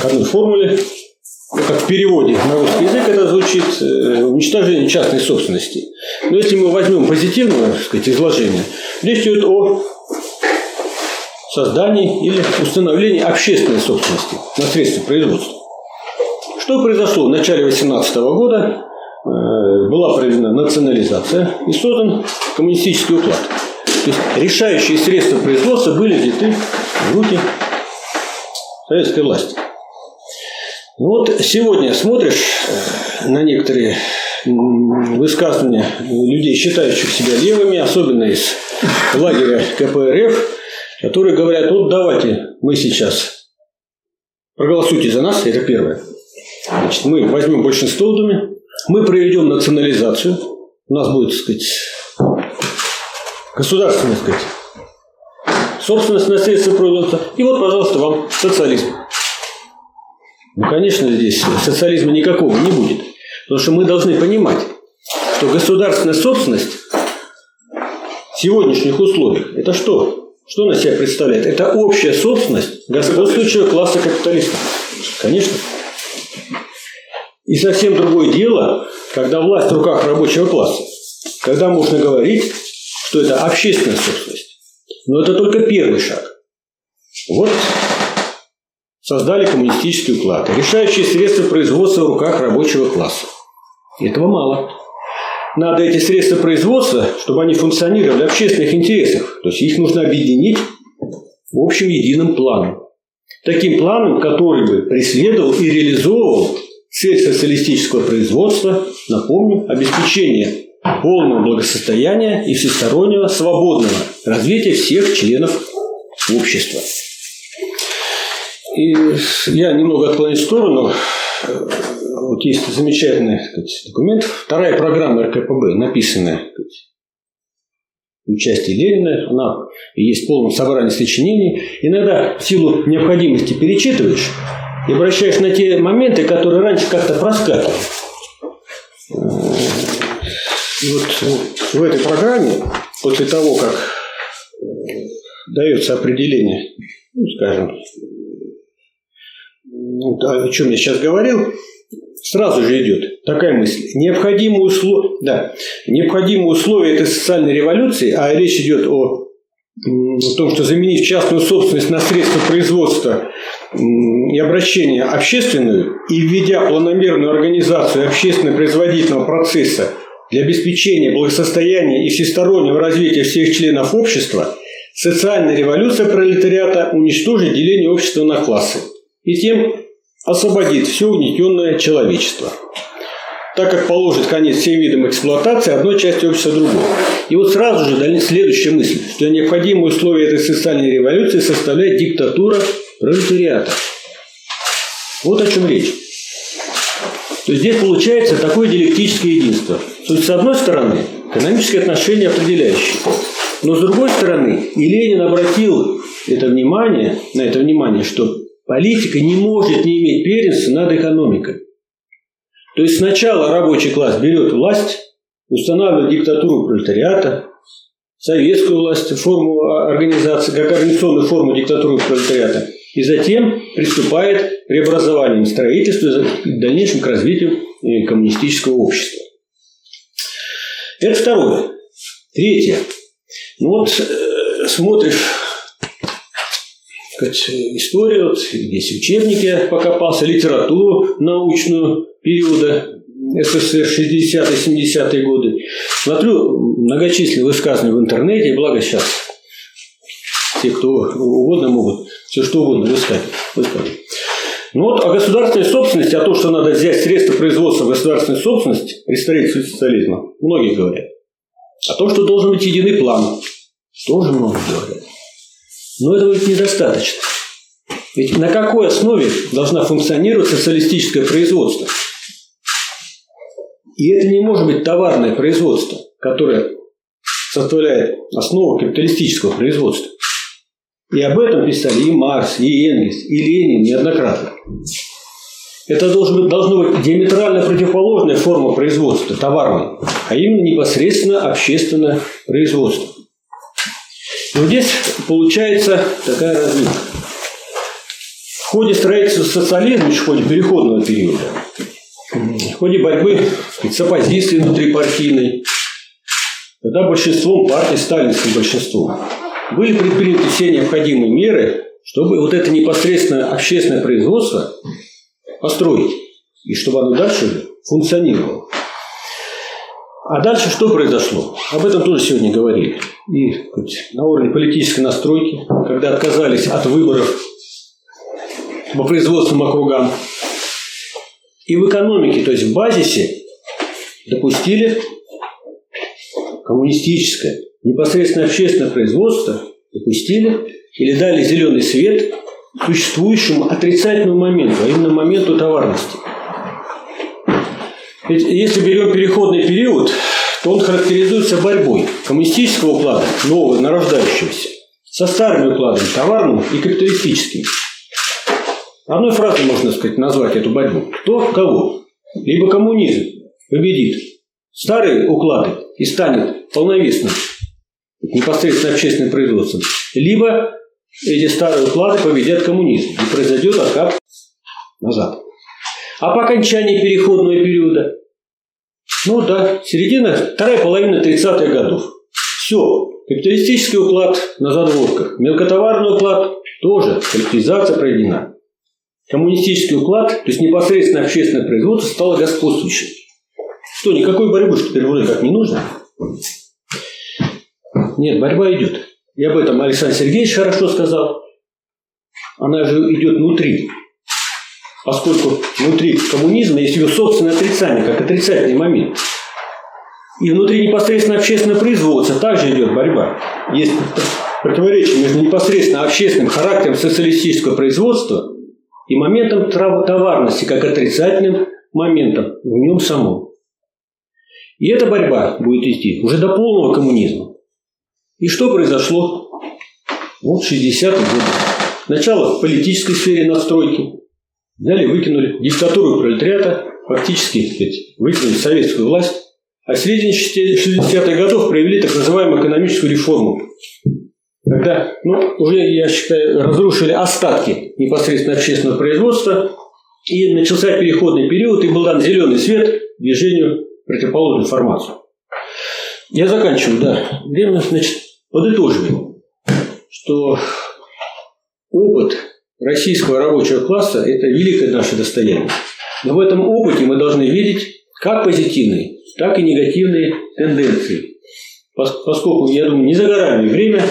A: к одной формуле как в переводе на русский язык это звучит э, уничтожение частной собственности. Но если мы возьмем позитивное так сказать, изложение, речь идет о создании или установлении общественной собственности на средства производства. Что произошло в начале 18 года? Э, была проведена национализация и создан коммунистический уклад. То есть решающие средства производства были взяты в руки советской власти. Ну вот сегодня смотришь э, на некоторые высказывания людей, считающих себя левыми, особенно из лагеря КПРФ, которые говорят, вот давайте мы сейчас проголосуйте за нас, это первое. Значит, мы возьмем большинство в Думе, мы проведем национализацию, у нас будет, так сказать, государственная, так сказать, собственность на средства производства, и вот, пожалуйста, вам социализм. Ну, конечно, здесь социализма никакого не будет. Потому что мы должны понимать, что государственная собственность в сегодняшних условиях – это что? Что она себя представляет? Это общая собственность господствующего класса капиталистов. Конечно. И совсем другое дело, когда власть в руках рабочего класса. Когда можно говорить, что это общественная собственность. Но это только первый шаг. Вот создали коммунистический уклад, решающие средства производства в руках рабочего класса. Этого мало. Надо эти средства производства, чтобы они функционировали в общественных интересах. То есть их нужно объединить в общем единым планом. Таким планом, который бы преследовал и реализовывал цель социалистического производства, напомню, обеспечение полного благосостояния и всестороннего свободного развития всех членов общества. И я немного отклоняюсь в сторону. Вот есть замечательный сказать, документ. Вторая программа РКПБ, написанная сказать, участие Ленина, она есть в полном собрании сочинений. Иногда в силу необходимости перечитываешь и обращаешь на те моменты, которые раньше как-то проскакивали. И вот в этой программе, после того, как дается определение, ну, скажем, о чем я сейчас говорил, сразу же идет такая мысль. Необходимые условия, да, необходимые условия этой социальной революции, а речь идет о, о том, что заменив частную собственность на средства производства и обращения общественную и введя планомерную организацию общественно-производительного процесса для обеспечения благосостояния и всестороннего развития всех членов общества, социальная революция пролетариата уничтожит деление общества на классы и тем освободит все угнетенное человечество, так как положит конец всем видам эксплуатации одной части общества другой. И вот сразу же следующая мысль, что необходимые условия этой социальной революции составляет диктатура пролетариата. Вот о чем речь. То есть здесь получается такое диалектическое единство. То есть, с одной стороны, экономические отношения определяющие. Но с другой стороны, и Ленин обратил это внимание, на это внимание, что Политика не может не иметь первенства над экономикой. То есть сначала рабочий класс берет власть, устанавливает диктатуру пролетариата, советскую власть, форму организации, как организационную форму диктатуры пролетариата, и затем приступает к преобразованию строительства и дальнейшем к развитию э, коммунистического общества. Это второе. Третье. Ну вот э, смотришь сказать, историю, здесь учебники покопался, литературу научную периода СССР 60-70-е годы. Смотрю многочисленные высказывания в интернете, благо сейчас те, кто угодно могут все что угодно высказывать. Ну вот о государственной собственности, о том, что надо взять средства производства государственной собственности при строительстве социализма, многие говорят. О том, что должен быть единый план, тоже многие говорят. Но этого ведь недостаточно. Ведь на какой основе должна функционировать социалистическое производство? И это не может быть товарное производство, которое составляет основу капиталистического производства. И об этом писали и Маркс, и Энгельс, и Ленин неоднократно. Это должен быть, должно быть диаметрально противоположная форма производства, товарной, а именно непосредственно общественное производство. Но здесь получается такая разлика. В ходе строительства социализма, в ходе переходного периода, в ходе борьбы с оппозицией внутрипартийной, тогда большинством партий, сталинским большинством, были предприняты все необходимые меры, чтобы вот это непосредственно общественное производство построить, и чтобы оно дальше функционировало. А дальше что произошло? Об этом тоже сегодня говорили. И на уровне политической настройки, когда отказались от выборов по производственным округам, и в экономике, то есть в базисе, допустили коммунистическое, непосредственно общественное производство, допустили или дали зеленый свет существующему отрицательному моменту, а именно моменту товарности – если берем переходный период, то он характеризуется борьбой коммунистического уклада, нового, нарождающегося, со старыми укладами, товарным и капиталистическим. Одной фразой можно сказать, назвать эту борьбу. Кто кого? Либо коммунизм победит старые уклады и станет полновесным непосредственно общественным производством, либо эти старые уклады победят коммунизм и произойдет откат назад. А по окончании переходного периода ну да, середина, вторая половина 30-х годов. Все, капиталистический уклад на задворках, мелкотоварный уклад тоже, коллективизация проведена. Коммунистический уклад, то есть непосредственно общественное производство, стало господствующим. Что, никакой борьбы что теперь вроде как не нужно? Нет, борьба идет. И об этом Александр Сергеевич хорошо сказал. Она же идет внутри поскольку внутри коммунизма есть его собственное отрицание, как отрицательный момент. И внутри непосредственно общественного производства также идет борьба. Есть противоречие между непосредственно общественным характером социалистического производства и моментом товарности как отрицательным моментом в нем самом. И эта борьба будет идти уже до полного коммунизма. И что произошло? Вот 60-е годы. Начало в политической сфере настройки. Далее выкинули диктатуру пролетариата, фактически сказать, выкинули советскую власть. А в середине 60-х годов провели так называемую экономическую реформу. Когда ну, уже, я считаю, разрушили остатки непосредственно общественного производства, и начался переходный период, и был дан зеленый свет движению противоположную формацию. Я заканчиваю, да. Время, значит, подытоживаем, что опыт российского рабочего класса – это великое наше достояние. Но в этом опыте мы должны видеть как позитивные, так и негативные тенденции. Поскольку, я думаю, не за горами время,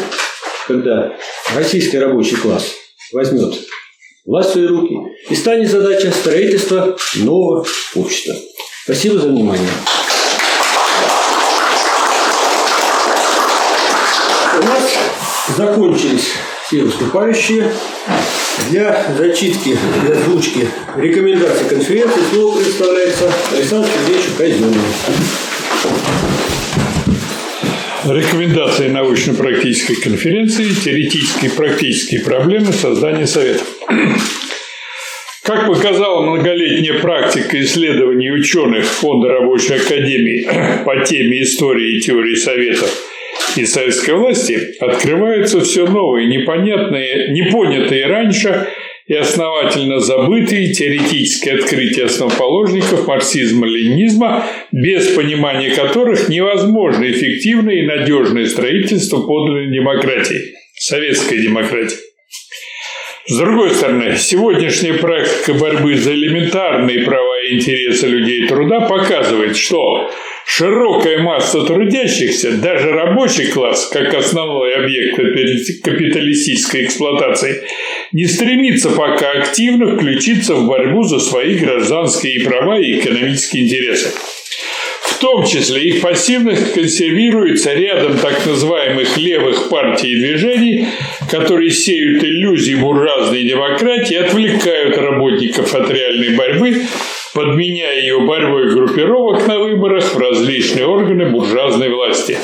A: когда российский рабочий класс возьмет власть в свои руки и станет задача строительства нового общества. Спасибо за внимание. У нас закончились все выступающие. Для зачитки, для озвучки рекомендаций конференции слово представляется Александру Сергеевичу Казенину.
B: Рекомендации научно-практической конференции «Теоретические и практические проблемы создания Советов». Как показала многолетняя практика исследований ученых Фонда рабочей академии по теме истории и теории Советов и советской власти, открываются все новые, непонятные, непонятые раньше и основательно забытые теоретические открытия основоположников марксизма-ленинизма, без понимания которых невозможно эффективное и надежное строительство подлинной демократии, советской демократии. С другой стороны, сегодняшняя практика борьбы за элементарные права и интересы людей труда показывает, что широкая масса трудящихся, даже рабочий класс, как основной объект капиталистической эксплуатации, не стремится пока активно включиться в борьбу за свои гражданские права и экономические интересы. В том числе их пассивность консервируется рядом так называемых левых партий и движений, которые сеют иллюзии буржуазной демократии и отвлекают работников от реальной борьбы, подменяя ее борьбой группировок на выборах в различные органы буржуазной власти.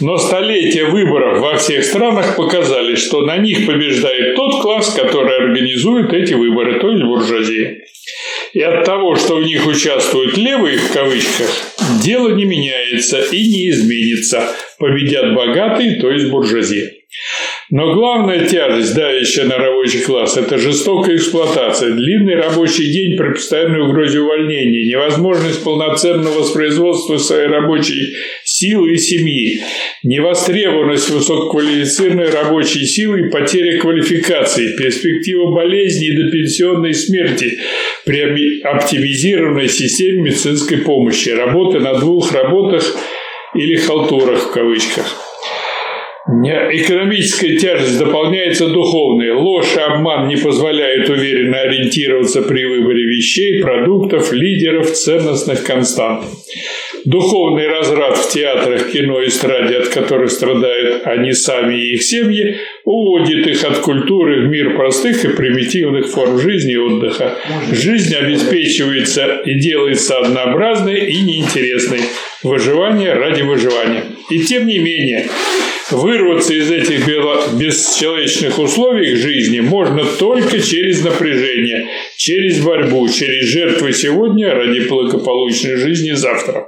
B: Но столетия выборов во всех странах показали, что на них побеждает тот класс, который организует эти выборы, то есть буржуазия. И от того, что в них участвуют левые в кавычках, дело не меняется и не изменится. Победят богатые, то есть буржуазия. Но главная тяжесть, давящая на рабочий класс, это жестокая эксплуатация, длинный рабочий день при постоянной угрозе увольнения, невозможность полноценного воспроизводства своей рабочей силы и семьи, невостребованность высококвалифицированной рабочей силы и потеря квалификации, перспектива болезни и допенсионной смерти при оптимизированной системе медицинской помощи, работы на двух работах или халтурах в кавычках – Экономическая тяжесть дополняется духовной. Ложь и обман не позволяют уверенно ориентироваться при выборе вещей, продуктов, лидеров, ценностных констант. Духовный разрад в театрах, кино и эстраде, от которых страдают они сами и их семьи, уводит их от культуры в мир простых и примитивных форм жизни и отдыха. Жизнь обеспечивается и делается однообразной и неинтересной. Выживание ради выживания. И тем не менее, Вырваться из этих бесчеловечных условий жизни можно только через напряжение, через борьбу, через жертвы сегодня ради благополучной жизни завтра.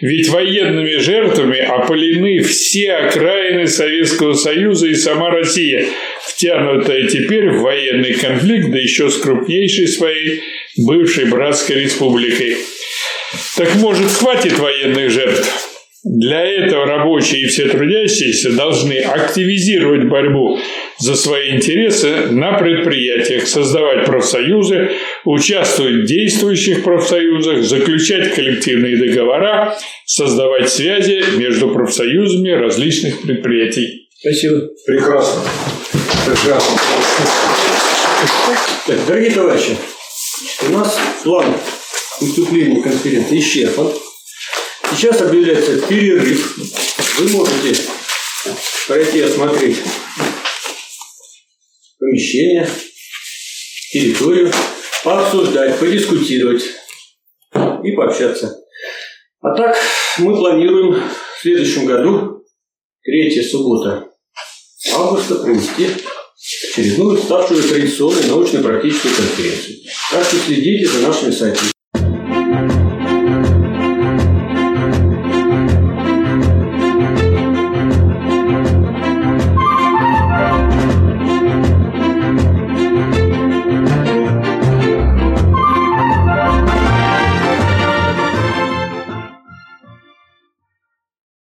B: Ведь военными жертвами опалены все окраины Советского Союза и сама Россия, втянутая теперь в военный конфликт, да еще с крупнейшей своей бывшей братской республикой. Так может хватит военных жертв? Для этого рабочие и все трудящиеся должны активизировать борьбу за свои интересы на предприятиях, создавать профсоюзы, участвовать в действующих профсоюзах, заключать коллективные договора, создавать связи между профсоюзами различных предприятий.
A: Спасибо.
E: Прекрасно. Прекрасно.
A: Так, дорогие товарищи, у нас план выступления конференции исчерпан. Сейчас объявляется перерыв. Вы можете пройти осмотреть помещение, территорию, пообсуждать, подискутировать и пообщаться. А так мы планируем в следующем году, третья суббота августа, провести очередную ставшую традиционной научно-практическую конференцию. Так что следите за нашими сайтами.